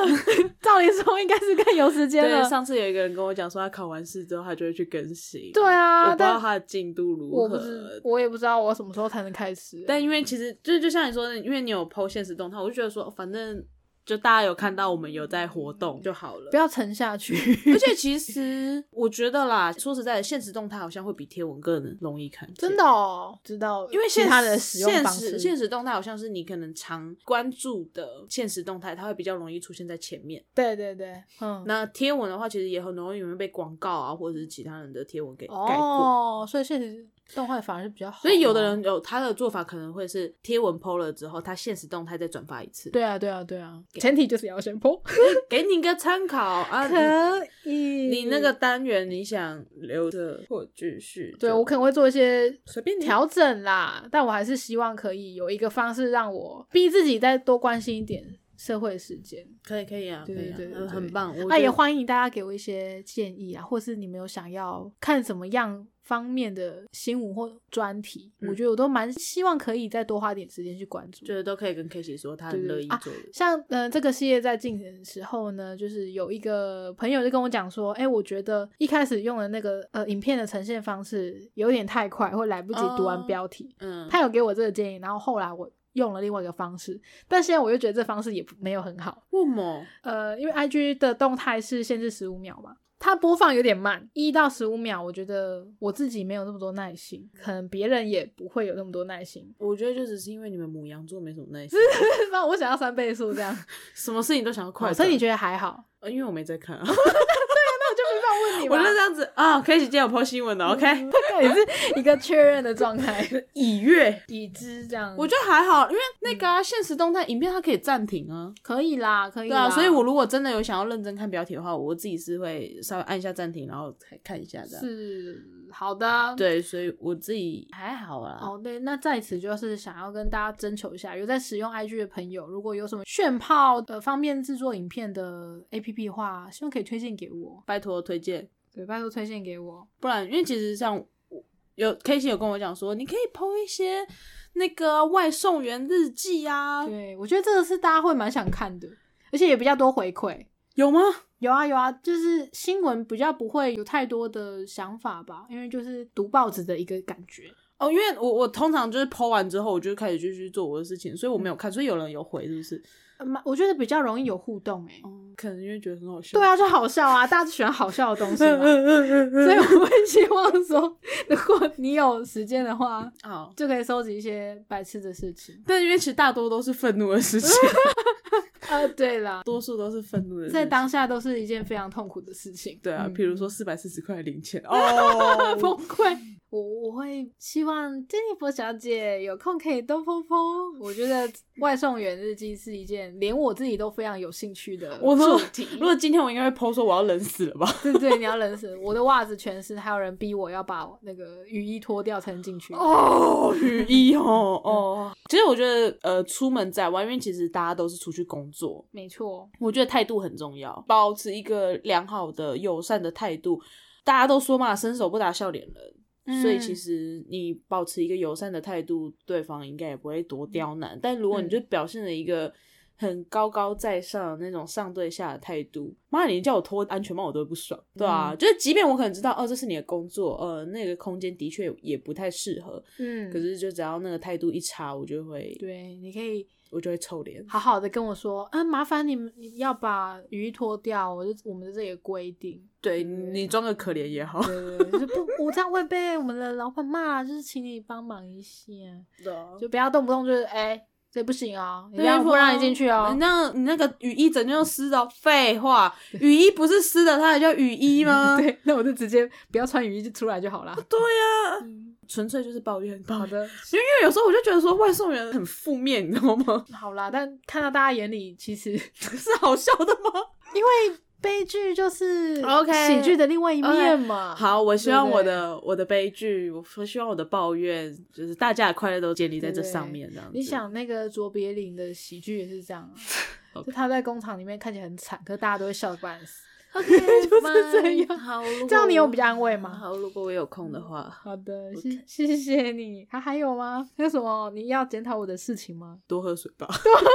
照理说应该是更有时间了。上次有一个人跟我讲说，他考完试之后，他就会去更新。对啊，我不知道他的进度如何。我我也不知道我什么时候才能开始。但因为其实就就像你说的，因为你有 PO 现实动态，我就觉得说，反正。就大家有看到我们有在活动就好了，不要沉下去。而且 其实我觉得啦，说实在的，现实动态好像会比贴文更容易看。真的哦，知道，因为现他的使用方式，现实动态好像是你可能常关注的现实动态，它会比较容易出现在前面。对对对，嗯。那贴文的话，其实也很容易被广告啊，或者是其他人的贴文给盖过。哦，所以现实。动态反而是比较好，所以有的人有他的做法，可能会是贴文 PO 了之后，他现实动态再转发一次。对啊，对啊，对啊，前提就是要先 PO，给你一个参考啊。可以，你那个单元你想留着或继续？对我可能会做一些随便调整啦，但我还是希望可以有一个方式让我逼自己再多关心一点。社会时间可以可以啊，对对对，很棒。那也欢迎大家给我一些建议啊，或是你们有想要看什么样方面的新闻或专题，我觉得我都蛮希望可以再多花点时间去关注。就是都可以跟 K 姐说，他很乐意做。像呃这个系列在进行的时候呢，就是有一个朋友就跟我讲说，哎，我觉得一开始用的那个呃影片的呈现方式有点太快，会来不及读完标题。嗯，他有给我这个建议，然后后来我。用了另外一个方式，但现在我又觉得这方式也没有很好。为什么？呃，因为 I G 的动态是限制十五秒嘛，它播放有点慢，一到十五秒，我觉得我自己没有那么多耐心，可能别人也不会有那么多耐心。我觉得就只是因为你们母羊座没什么耐心，那我想要三倍速这样，什么事情都想要快，所以你觉得还好？呃，因为我没在看啊。问你，我就这样子啊，可以今天有播新闻的，OK，也是一个确认的状态，已阅已知这样。我觉得还好，因为那个现实动态影片它可以暂停啊，可以啦，可以。对啊，所以我如果真的有想要认真看标题的话，我自己是会稍微按一下暂停，然后看一下这样。是好的，对，所以我自己还好啦。哦，对，那在此就是想要跟大家征求一下，有在使用 IG 的朋友，如果有什么炫炮呃方便制作影片的 APP 的话，希望可以推荐给我，拜托推荐。对，拜托推荐给我，不然因为其实像有 K C 有跟我讲说，你可以 PO 一些那个外送员日记啊。对，我觉得这个是大家会蛮想看的。而且也比较多回馈。有吗？有啊有啊，就是新闻比较不会有太多的想法吧，因为就是读报纸的一个感觉。哦，因为我我通常就是剖完之后，我就开始继续做我的事情，所以我没有看，所以有人有回，是不是？蛮，我觉得比较容易有互动诶、哦，可能因为觉得很好笑。对啊，就好笑啊，大家都喜欢好笑的东西嘛。所以我会希望说，如果你有时间的话，好，就可以收集一些白痴的事情。但因为其实大多都是愤怒的事情，呃，对啦，多数都是愤怒的，在当下都是一件非常痛苦的事情。对啊，嗯比如说四百四十块的零钱 哦，崩溃。我我会希望珍妮佛小姐有空可以多剖剖。我觉得外送员日记是一件连我自己都非常有兴趣的我说主题。如果今天我应该会 PO 说我要冷死了吧？对对，你要冷死我的袜子全湿，还有人逼我要把那个雨衣脱掉才能进去。哦，雨衣哦哦，其实我觉得呃，出门在外，因为其实大家都是出去工作，没错，我觉得态度很重要，保持一个良好的友善的态度。大家都说嘛，伸手不打笑脸人。所以其嗯实你保持一个友善的态度，对方应该也不会多刁难。但如果你就表现了一个很高高在上的那种上对下的态度，妈，你叫我脱安全帽我都会不爽，对啊，就是即便我可能知道哦，这是你的工作，呃，那个空间的确也不太适合，嗯，可是就只要那个态度一差，我就会，对，你可以我就会臭脸。好好的跟我说，嗯，麻烦你们你要把雨衣脱掉，我就我们的这个规定。对你装个可怜也好，对对对，就不，我这样会被我们的老板骂，就是请你帮忙一下，对啊就不要动不动就是哎、这不行啊，你这对样不让你进去哦你。那你那个雨衣整件都湿的哦，废话，雨衣不是湿的，它还叫雨衣吗？对，那我就直接不要穿雨衣就出来就好了。对呀、嗯，纯粹就是抱怨。好的，因为有时候我就觉得说外送员很负面，你知道吗？好啦，但看到大家眼里，其实 是好笑的吗？因为悲剧就是 OK 喜剧的另外一面嘛。好，我希望我的我的悲剧，我我希望我的抱怨，就是大家的快乐都建立在这上面，这样子。你想那个卓别林的喜剧也是这样就他在工厂里面看起来很惨，可是大家都会笑个半死。，OK，就是这样好，这样你有比较安慰吗？好，如果我有空的话，好的，谢谢谢你。还还有吗？还有什么你要检讨我的事情吗？多喝水吧。多喝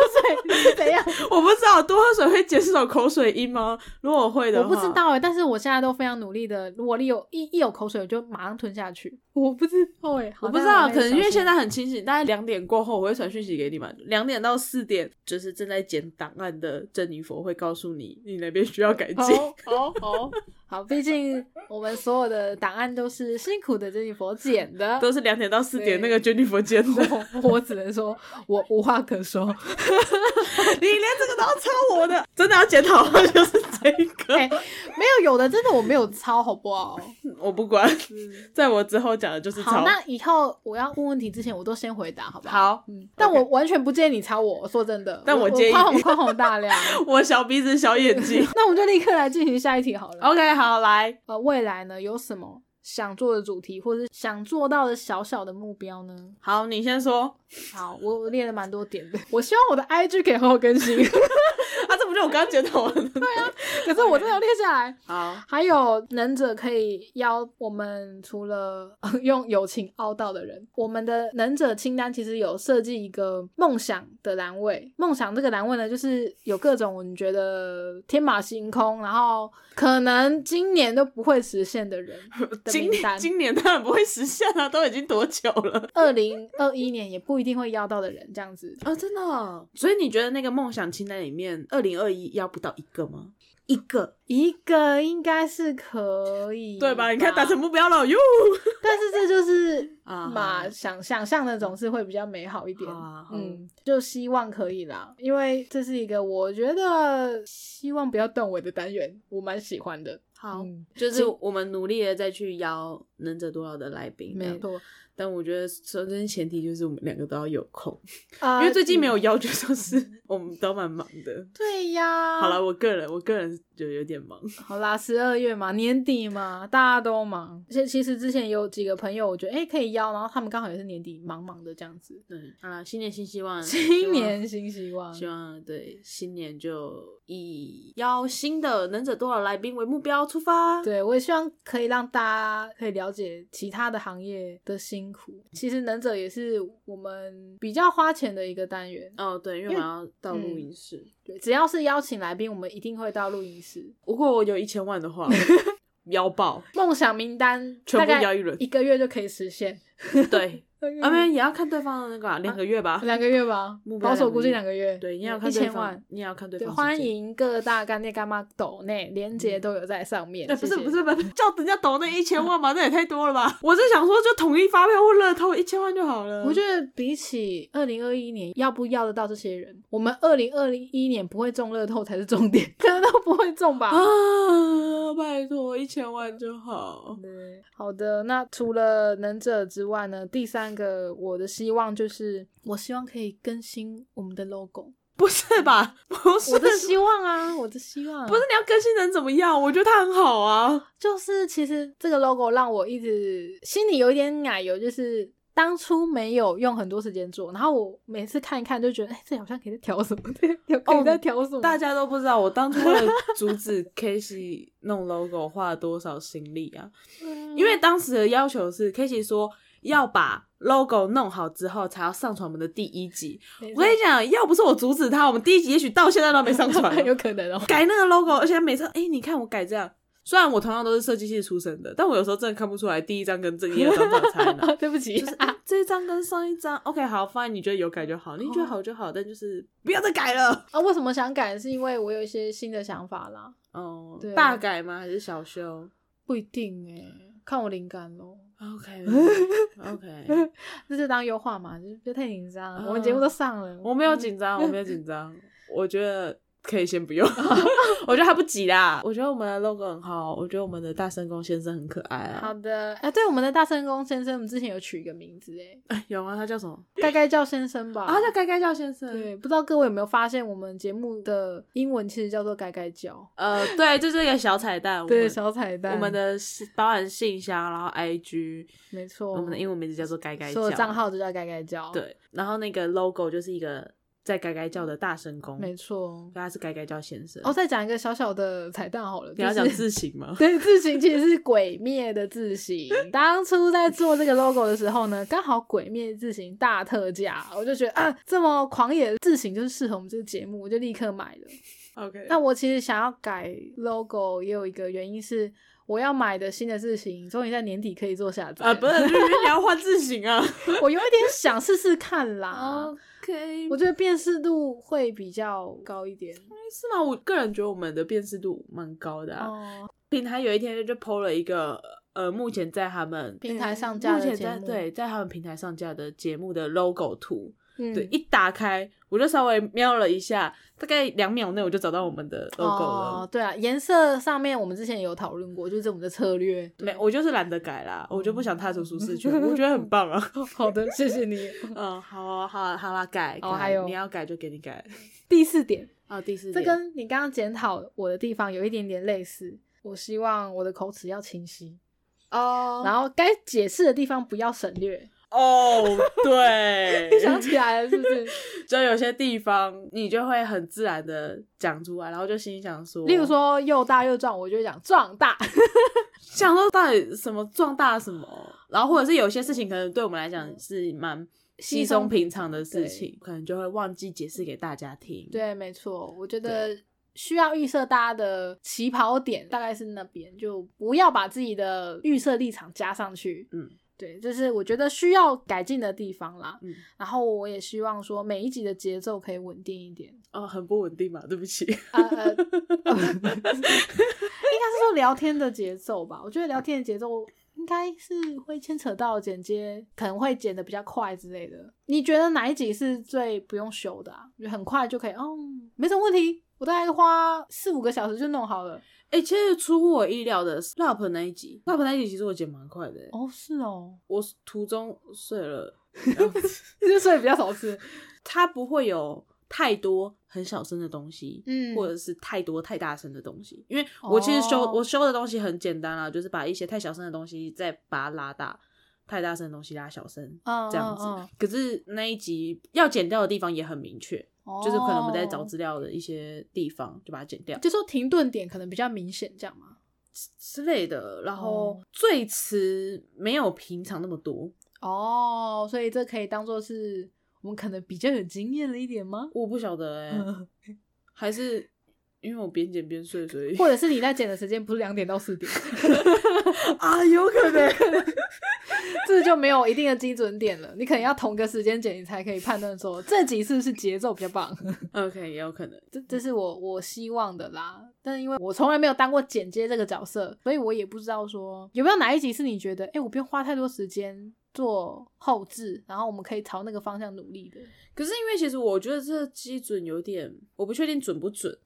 水，是怎样？我不知道多喝水会减少口水音吗？如果会的我，不知道哎，但是我现在都非常努力的，如果你有一一有口水，我就马上吞下去。我不知道哎，好我不知道，可能因为现。在很清醒，大概两点过后我会传讯息给你们。两点到四点就是正在剪档案的珍妮佛会告诉你，你那边需要改进。好好好好，毕竟 我们所有的档案都是辛苦的珍妮佛剪的，都是两点到四点那个珍妮佛剪的，我我只能说我无话可说。你连这个都要抄我的，真的要检讨的就是这个。哎、没有有的真的我没有抄，好不好？我不管，在我之后讲的就是好，抄。那以后我要问问题之前，我都先回答，好不好？好，嗯，但我完全不建议你抄我，说真的。但我建议宽宏宽宏大量。我小鼻子小眼睛。那我们就立刻来进行下一题好了。OK，好，来，呃，未来呢有什么想做的主题，或者是想做到的小小的目标呢？好，你先说。好，我我列了蛮多点的。我希望我的 IG 可以好好更新，啊，这不就我刚刚检讨完的？对啊。可是我真的有列下来。好，还有能者可以邀我们，除了用友情凹到的人，我们的能者清单其实有设计一个梦想的栏位。梦想这个栏位呢，就是有各种你觉得天马行空，然后可能今年都不会实现的人的今名单 年。今年当然不会实现啊，都已经多久了？二零二一年也不一定会邀到的人，这样子。啊，真的哦、所以你觉得那个梦想清单里面，二零二一要不到一个吗？一个，一个应该是可以，对吧？你看达成目标了哟。但是这就是啊嘛，想想象的总是会比较美好一点啊，嗯，就希望可以啦，因为这是一个我觉得希望不要断尾的单元，我蛮喜欢的。好，嗯就是我们努力的再去邀能者多劳的来宾，没错，但我觉得首先前提就是我们两个都要有空，啊因为最近没有邀，就说是 我们都蛮忙的。对呀。好了，，我个人我个人就有点忙。好啦，十二月嘛，年底嘛，大家都忙。而且其实之前有几个朋友，我觉得哎、诶可以邀，然后他们刚好也是年底忙忙的这样子。对，好啦，新年新希望，新年新希望，希望对新年就以邀新的能者多少来宾为目标出发。对我也希望可以让大家可以了解其他的行业的辛苦。其实能者也是我们比较花钱的一个单元。哦，对，因为我们要到录音室。对，只要是邀请来宾，我们一定会到录音室。如果我有一千万的话，邀爆，梦想名单全部邀一轮一个月就可以实现。对，啊，没有也要看对方的那个啊两个月吧。两个月吧 目，标保守估计两两个月。对，你也要看对方千万。，你也要看对对，方。欢。迎各大干爹干妈抖内连接都有在上面。哎，不是谢谢不是不是，叫人家抖内一千万嘛，那也太多了吧？我是想说，就统一发票或乐透一千万就好了。我觉得比起二零二一年要不要得到这些人，我们二零二一年不会中乐透才是重点，可能都不会中吧。啊，拜托一千万就好。对，好的。那除了能者之外呢，第三个我的希望就是，我希望可以更新我们的 logo。不是吧？不是我的希望啊，我的希望不是你要更新成怎么样？我觉得它很好啊。就是其实这个 logo 让我一直心里有一点奶油，就是当初没有用很多时间做，然后我每次看一看就觉得，哎、这好像可以在调什么，对，有可以在调什么。大家都不知道，我当初为了阻止 K C 弄 logo 花了多少心力啊！嗯因为当时的要求是 K C 说要把 logo 弄好之后才要上传我们的第一集。我跟你讲，要不是我阻止他，我们第一集也许到现在都没上传 有可能哦。改那个 logo，而且每次哎、你看我改这样。虽然我同样都是设计系出身的，但我有时候真的看不出来第一张跟这第二张到底差在哪。对不起，就是啊，这一张跟上一张，OK，好，fine，你觉得有改就好，你觉得好就好，但就是不要再改了。啊，为什么想改？是因为我有一些新的想法啦，哦，大改吗？还是小修不一定哎、看我灵感咯。？OK，OK，这 就当优化嘛，就是别太紧张。啊我们节目都上了，我没有紧张，我没有紧张，我觉得可以先不用，我觉得还不急啦。我觉得我们的 logo 很好，我觉得我们的大圣公先生很可爱啊好啊。的，哎、对，我们的大圣公先生，我们之前有取一个名字，哎，有吗？他叫什么？该该叫先生吧？啊，他叫该该叫先生。对，不知道各位有没有发现，我们节目的英文其实叫做该该叫，呃，对，就是一个小彩蛋。我对，小彩蛋，我们的包含信箱，然后 IG，没错，我们的英文名字叫做该该叫。所有账号都叫该该叫，，对，然后那个 logo 就是一个在改改叫的大神功，没错。他是改改叫先生。哦，再讲一个小小的彩蛋好了，你要讲就是字形吗？对，字形其实是鬼灭的字形。当初在做这个 logo 的时候呢，刚好鬼灭字形大特价，我就觉得啊，这么狂野的字形就是适合我们这个节目，我就立刻买了。OK，那我其实想要改 logo，也有一个原因是，我要买的新的字型终于在年底可以做下载啊，不是，就是 你要换字型啊。我有一点想试试看啦。OK，我觉得辨识度会比较高一点。是吗？我个人觉得我们的辨识度蛮高的啊。哦，平台有一天就 PO 了一个。呃，目前在他们平台上架的目前节目在对，在他们平台上架的节目的 logo 图，嗯，对，一打开我就稍微瞄了一下，大概两秒内我就找到我们的 logo 了。哦，对啊，颜色上面我们之前有讨论过，就是我们的策略。没，我就是懒得改啦，我就不想踏出舒适圈，我觉得很棒啊。好的，谢谢你。嗯，好啊，好啊，好啦，改。改哦还有你要改就给你改。第四点，哦，第四点这，跟你刚刚检讨我的地方有一点点类似。我希望我的口齿要清晰，哦然后该解释的地方不要省略。哦，对，想起来了，是不是？就有些地方你就会很自然的讲出来，然后就心想说，例如说又大又壮，我就会讲壮大。想说到底什么壮大什么，然后或者是有些事情可能对我们来讲是蛮稀松平常的事情，可能就会忘记解释给大家听。，对，没错，我觉得需要预设大家的起跑点大概是那边，就不要把自己的预设立场加上去。嗯，对，这是我觉得需要改进的地方啦。嗯，然后我也希望说每一集的节奏可以稳定一点。哦，很不稳定嘛，对不起。啊 呃，应该是说聊天的节奏吧。我觉得聊天的节奏应该是会牵扯到剪接，可能会剪的比较快之类的。你觉得哪一集是最不用修的啊？就很快就可以，哦，没什么问题。我大概花四五个小时就弄好了。哎、其实出乎我意料的是 rap 那一集，rap 那一集其实我剪蛮快的、欸，哦，是哦，我途中睡了 就睡得比较少次。它不会有太多很小声的东西，嗯或者是太多太大声的东西。因为我其实修、哦我修的东西很简单啊，就是把一些太小声的东西再把它拉大，太大声的东西拉小声。嗯这样子，嗯可是那一集要剪掉的地方也很明确，嗯就是可能我们在找哦资料的一些地方就把它剪掉就说停顿点可能比较明显，这样吗？之类的。然后哦最迟没有平常那么多，哦，所以这可以当做是我们可能比较有经验了一点吗？我不晓得哎、还是因为我边剪边睡，所以或者是你在剪的时间不是两点到四点，啊，有可能。这就没有一定的基准点了。你可能要同个时间剪，你才可以判断说这集是不是节奏比较棒。OK，也有可能。这这是我我希望的啦。但是因为我从来没有当过剪接这个角色，所以我也不知道说有没有哪一集是你觉得，哎、我不用花太多时间做后置，然后我们可以朝那个方向努力的。可是因为其实我觉得这基准有点，我不确定准不准。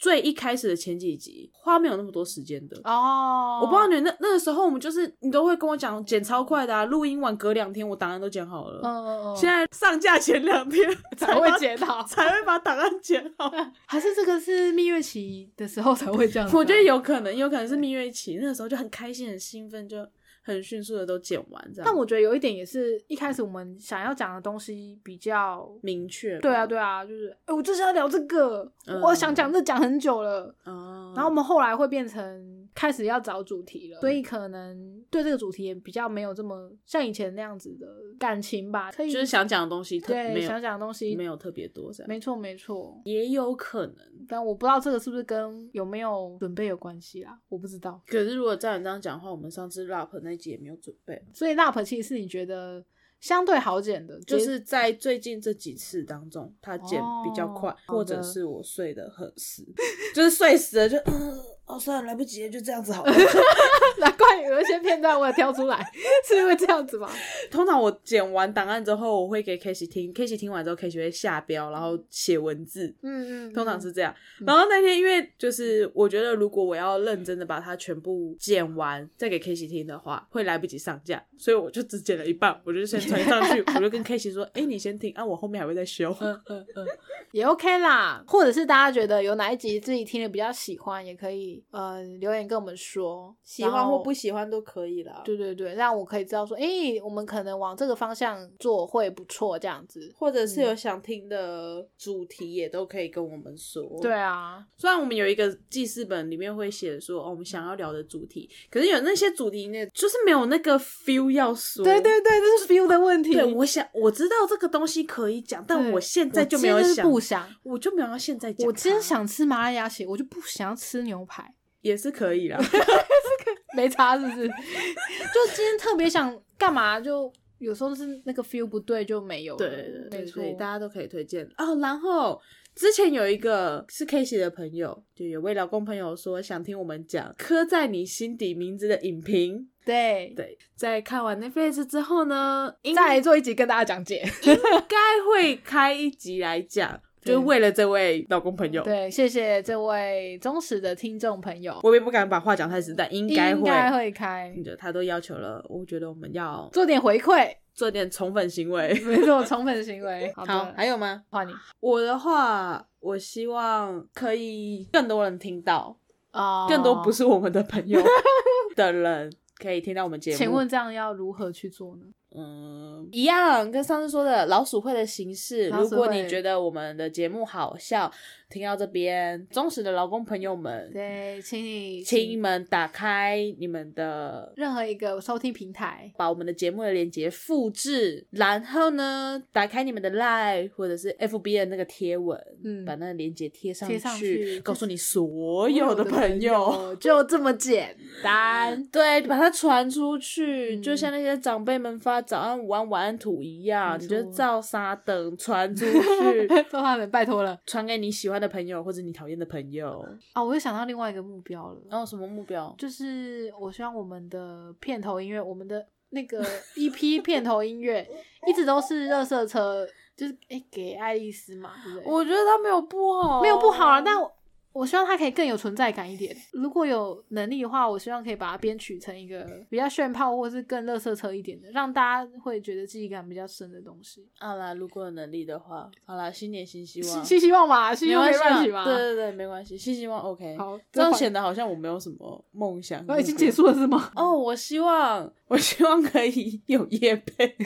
最一开始的前几集花没有那么多时间的。哦我不知道你那那个时候，我们就是你都会跟我讲剪超快的啊，录音完隔两天我档案都剪好了。嗯嗯嗯，现在上架前两天 才会剪好，才会把档案剪好。还是这个是蜜月期的时候才会这样 我觉得有可能，有可能是蜜月期，那个时候就很开心、很兴奋，就很迅速的都剪完这样。但我觉得有一点也是一开始我们想要讲的东西比较。明确，对啊，，对啊，就是，哎、我就是要聊这个，嗯我想讲这讲很久了，哦，然后我们后来会变成开始要找主题了，所以可能对这个主题也比较没有这么像以前那样子的感情吧，可以就是想讲的东西特对想讲的东西没有特别多这样，没错没错，也有可能。但我不知道这个是不是跟有没有准备有关系啦，我不知道。可是如果照你这样讲的话，我们上次 rap 那集也没有准备，所以 LAP 其实是你觉得相对好减的，就是在最近这几次当中，他减比较快，哦或者是我睡得很死，就是睡死了就嗯。哦，算了，来不及了，就这样子好了。难怪有一些片段我也挑出来，是因为这样子吗？通常我剪完档案之后，我会给 k a s e y 听 k a s e y 听完之后 k a s e y 会下标，然后写文字，嗯嗯，通常是这样。然后那天因为就是我觉得如果我要认真的把它全部剪完再给 k a s e y 听的话，会来不及上架，所以我就只剪了一半，我就先传上去，我就跟 k a s e y 说：“哎、你先听啊，我后面还会再修。嗯嗯嗯，也 OK 啦。或者是大家觉得有哪一集自己听的比较喜欢，也可以呃留言跟我们说，喜欢或不喜。欢都可以了。对对对，让我可以知道说，诶，我们可能往这个方向做会不错，这样子。或者是有想听的主题，也都可以跟我们说。对，啊，虽然我们有一个记事本，里面会写说哦，我们想要聊的主题，可是有那些主题呢，就是没有那个 feel 要说。对对对，这是 feel 的问题。对，我想我知道这个东西可以讲，但我现在就没有想，不想。我就没有要现在讲。我今天想吃麻辣鸭血，我就不想要吃牛排，也是可以啦。没差是不是？就今天特别想干嘛，就有时候是那个 feel 不对就没有了。对对对，没错所以，大家都可以推荐哦。然后之前有一个是 K 写的朋友，就有位老公朋友说想听我们讲刻在你心底名字的影评。对，对，在看完 Netflix 之后呢，应再来做一集跟大家讲解。应该会开一集来讲，对就是为了这位老公朋友。对，谢谢这位忠实的听众朋友，我也不敢把话讲太实，但应该会。应该会开，就他都要求了，我觉得我们要做点回馈。做点宠粉行为。没错，宠粉行为。好好，还有吗？换你我的话，我希望可以更多人听到，啊更多不是我们的朋友的人可以听到我们节目。请问这样要如何去做呢？嗯，一样跟上次说的老鼠会的形式。如果你觉得我们的节目好笑，听到这边，忠实的劳工朋友们，对，请你请你们打开你们的。任何一个收听平台，把我们的节目的链接复制，然后呢，打开你们的 Live 或者是 FB 的那个贴文，嗯把那个链接贴上去告诉你所有的朋友，就这么简单。对，把它传出去，嗯就像那些长辈们发早安、午安、晚安图一样，你就错照杀等传出去，做他们拜托了传给你喜欢的朋友或者你讨厌的朋友。啊！我又想到另外一个目标了，然后什么目标？就是我希望我们的片头音乐，我们的那个 EP 片头音乐，一直都是热色车，就是哎、给爱丽丝嘛，对不对？我觉得他没有不好，没有不好啊，但我我希望它可以更有存在感一点。如果有能力的话，我希望可以把它编曲成一个比较炫炮，或是更乐色车一点的，让大家会觉得记忆感比较深的东西。好啦，如果有能力的话，好啦，新年新希望，新希望嘛，新希望乱取嘛。对对对，没关系，新希望 OK。好，这样显得好像我没有什么梦想。哦已经结束了是吗？哦，我希望，我希望可以有业配，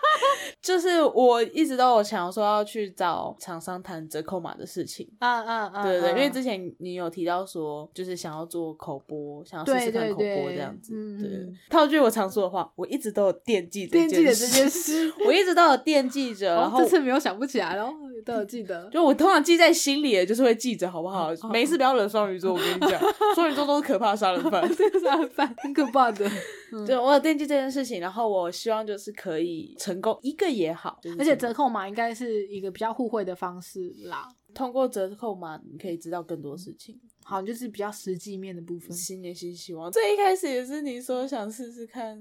就是我一直都有想说要去找厂商谈折扣码的事情。啊啊啊！对对对，因为啊之前你有提到说，就是想要做口播，想要试试看口播这样子。嗯对套句我常说的话，我一直都有惦记惦记着这件事，我一直都有惦记着，然哦，后这次没有想不起来了，都有记得。就我通常记在心里的，就是会记着，好不好？哦没事不要惹双鱼座，我跟你讲，双鱼座都是可怕杀人犯。这个是饭很可怕的，对，我有这件事情，然后我希望就是可以成功一个也好，就是而且折扣码应该是一个比较互惠的方式啦。通过折扣码，你可以知道更多事情。好，就是比较实际面的部分。新年新希望，最一开始也是你说想试试看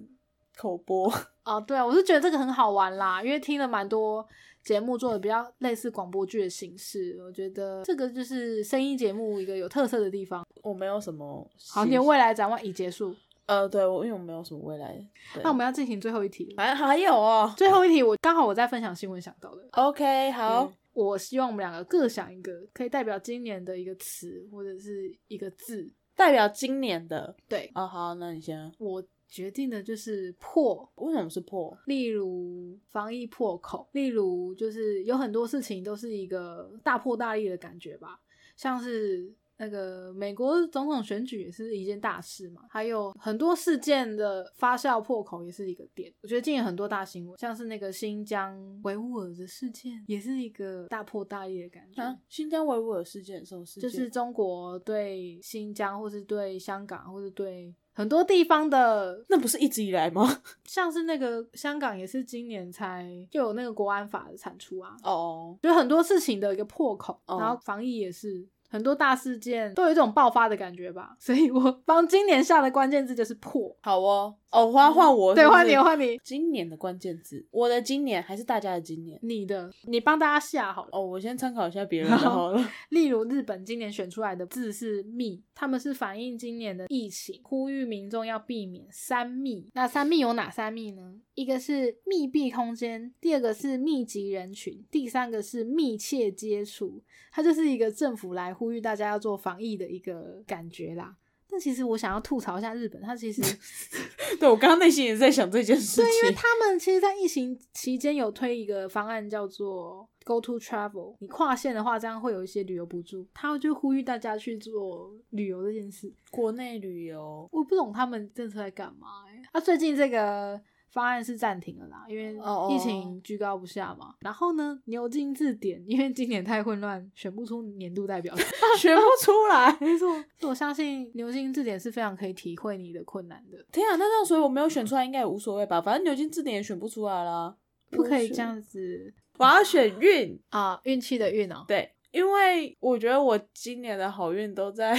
口播，哦，对啊，我是觉得这个很好玩啦，因为听了蛮多节目做的比较类似广播剧的形式，我觉得这个就是声音节目一个有特色的地方。我没有什么好，新你的未来展望已结束，呃，对我因为我没有什么未来，那我们要进行最后一题了。反正 还有哦。最后一题，我刚好我在分享新闻想到的。OK，好嗯，我希望我们两个各想一个可以代表今年的一个词或者是一个字。代表今年的对哦，好，那你先。我决定的就是破，为什么是破？例如防疫破口，例如就是有很多事情都是一个大破大立的感觉吧，像是。那个美国总统选举也是一件大事嘛，还有很多事件的发酵破口也是一个点。我觉得今年很多大新闻，像是那个新疆维吾尔的事件，也是一个大破大立的感觉。啊，新疆维吾尔事件什么事件？就是中国对新疆，或是对香港，或是对很多地方的，那不是一直以来吗？像是那个香港也是今年才就有那个国安法的产出啊，哦，就很多事情的一个破口，哦然后防疫也是。很多大事件都有一种爆发的感觉吧，所以我帮今年下的关键字就是破。好哦，哦，换换我，对，换你，换你，今年的关键字，我的今年还是大家的今年？你的，你帮大家下好了。哦，我先参考一下别人的好了。例如，日本今年选出来的字是“密”，他们是反映今年的疫情，呼吁民众要避免三密。那三密有哪三密呢？一个是密闭空间，第二个是密集人群，第三个是密切接触。它就是一个政府来呼吁大家要做防疫的一个感觉啦。但其实我想要吐槽一下日本，它其实 对我刚刚内心也在想这件事情。因为他们其实，在疫情期间有推一个方案，叫做 Go to Travel。你跨线的话，这样会有一些旅游补助。他就呼吁大家去做旅游这件事。国内旅游，我不懂他们政策在干嘛哎、啊，最近这个方案是暂停了啦，因为疫情居高不下嘛。然后呢，牛津字典因为今年太混乱，选不出年度代表。选不出来。没错，所以我相信牛津字典是非常可以体会你的困难的。天啊，那这样所以我没有选出来，应该也无所谓吧？反正牛津字典也选不出来啦。不可以这，样子我要选运。啊，运气的运哦，对，因为我觉得我今年的好运都在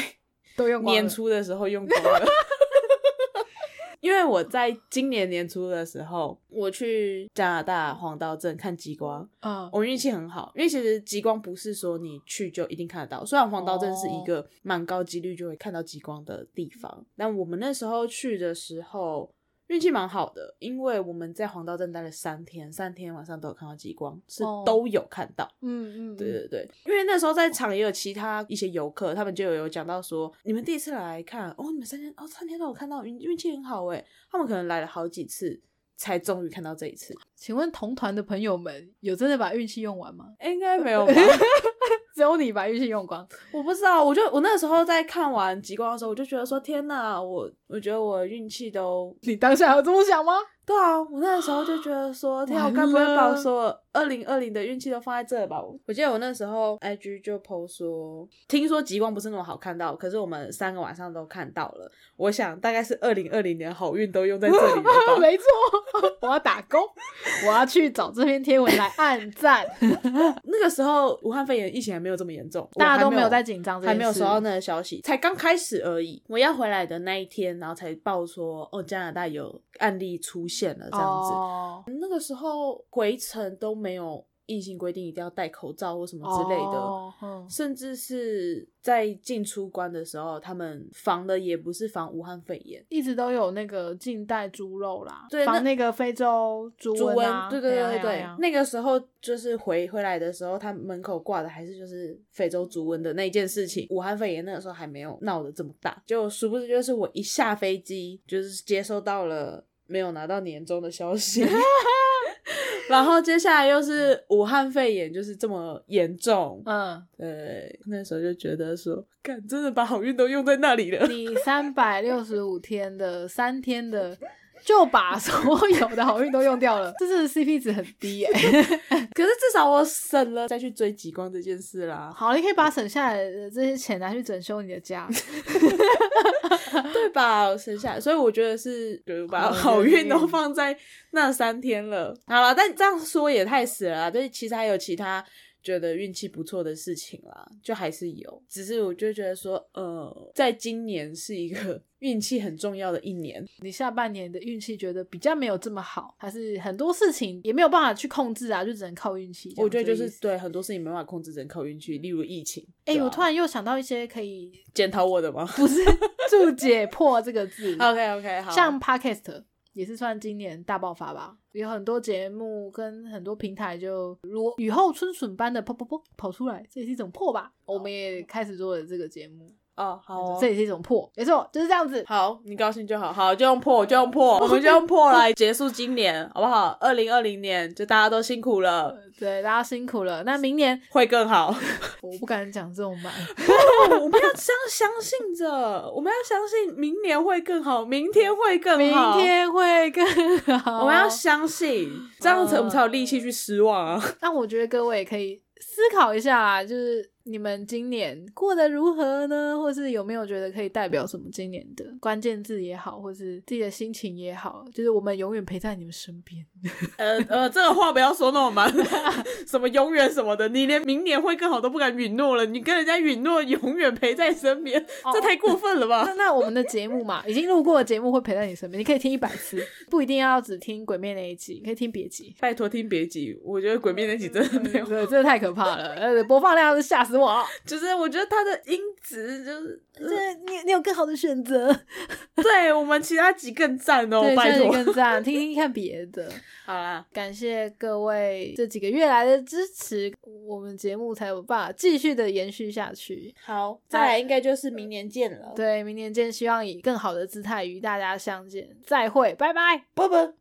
都用年初的时候用光了。因为我在今年年初的时候，我去加拿大黄刀镇看极光，嗯，我运气很好，因为其实极光不是说你去就一定看得到，虽然黄刀镇是一个蛮高几率就会看到极光的地方，但我们那时候去的时候运气蛮好的，因为我们在黄道镇待了三天，三天晚上都有看到极光，是哦都有看到。嗯嗯，对对对，因为那时候在场也有其他一些游客，他们就有有讲到说，你们第一次来看，哦，你们三天哦三天都有看到，运运气很好哎，他们可能来了好几次，才终于看到这一次。请问同团的朋友们有真的把运气用完吗？应该没有吧？只有你把运气用光。我不知道，我就我那时候在看完极光的时候，我就觉得说，天哪，我我觉得我运气都你当下有这么想吗？对啊，我那时候就觉得说，天啊，我该不会把我了所有二零二零的运气都放在这吧？我记得我那时候 IG 就 PO 说，听说极光不是那么好看到，可是我们三个晚上都看到了。我想大概是二零二零年好运都用在这里了吧？没错，我要打工，我要去找这篇贴文来按赞。那个时候武汉肺炎疫情还没有这么严重，大家都没没有在紧张还没有收到那个消息，才刚开始而已。我要回来的那一天，然后才报说，哦，加拿大有案例出现了这样子。哦，那个时候回程都没有硬性规定一定要戴口罩或什么之类的，哦嗯甚至是在进出关的时候，他们防的也不是防武汉肺炎。一直都有那个禁带猪肉啦，防那个非洲猪猪瘟啊，对对对对那个时候就是回回来的时候，他门口挂的还是就是非洲猪瘟的那一件事情。武汉肺炎那个时候还没有闹得这么大，就殊不知就是我一下飞机，就是接收到了没有拿到年终的消息。然后接下来又是武汉肺炎，就是这么严重，嗯，对，那时候就觉得说，干，真的把好运都用在那里了。你三百六十五天的三天的。就把所有的好运都用掉了，这是 CP 值很低耶、可是至少我省了再去追极光这件事啦，好，你可以把省下来的这些钱拿去整修你的家。对吧？我省下来，所以我觉得是，就是把好好运都放在那三天了。好了，但这样说也太死了啦，就是其实还有其他觉得运气不错的事情啦，就还是有，只是我就觉得说，呃，在今年是一个 运气很重要的一年，你下半年的运气觉得比较没有这么好，还是很多事情也没有办法去控制啊，就只能靠运气。我觉得就。是对很多事情没办法控制，只能靠运气，例如疫情。哎、我突然又想到一些可以检讨我的吗不是注解破这个字？OK OK，好，像 Podcast 也是算今年大爆发吧，有很多节目跟很多平台就如雨后春笋般的噗噗噗跑出来，这也是一种破吧。我们也开始做了这个节目，哦好哦这也是一种破，没错，就是这样子。好，你高兴就好，好就用破就用破，我们就用破来结束今年，好不好？二零二零年就大家都辛苦了，对，大家辛苦了。那明年会更好。我不敢讲这种满，我们要相相信着，我们要相信明年会更好，明天会更好明，天会更好。我们要相信，这样子我们才有力气去失望啊。那我觉得各位也可以思考一下啦，就是你们今年过得如何呢？或是有没有觉得可以代表什么今年的关键字也好，或是自己的心情也好，就是我们永远陪在你们身边。呃呃，这个话不要说那么满，什么永远什么的，你连明年会更好都不敢允诺了，你跟人家允诺永远陪在身边，这太过分了吧？那那我们的节目嘛，已经录过的节目会陪在你身边，你可以听一百次，不一定要只听鬼灭那一集，你可以听别集。拜托听别集，我觉得《鬼灭》那集真的没有，对，真的太可怕了，呃，播放量是吓死我。就是我觉得他的音质就是，这你你有更好的选择，对我们其他集更赞哦，拜托。更赞，听听看别的。好啦，感谢各位这几个月来的支持，我们节目才有办法继续的延续下去。好，再来应该就是明年见了，对，明年见，希望以更好的姿态与大家相见。再会，拜拜。拜拜。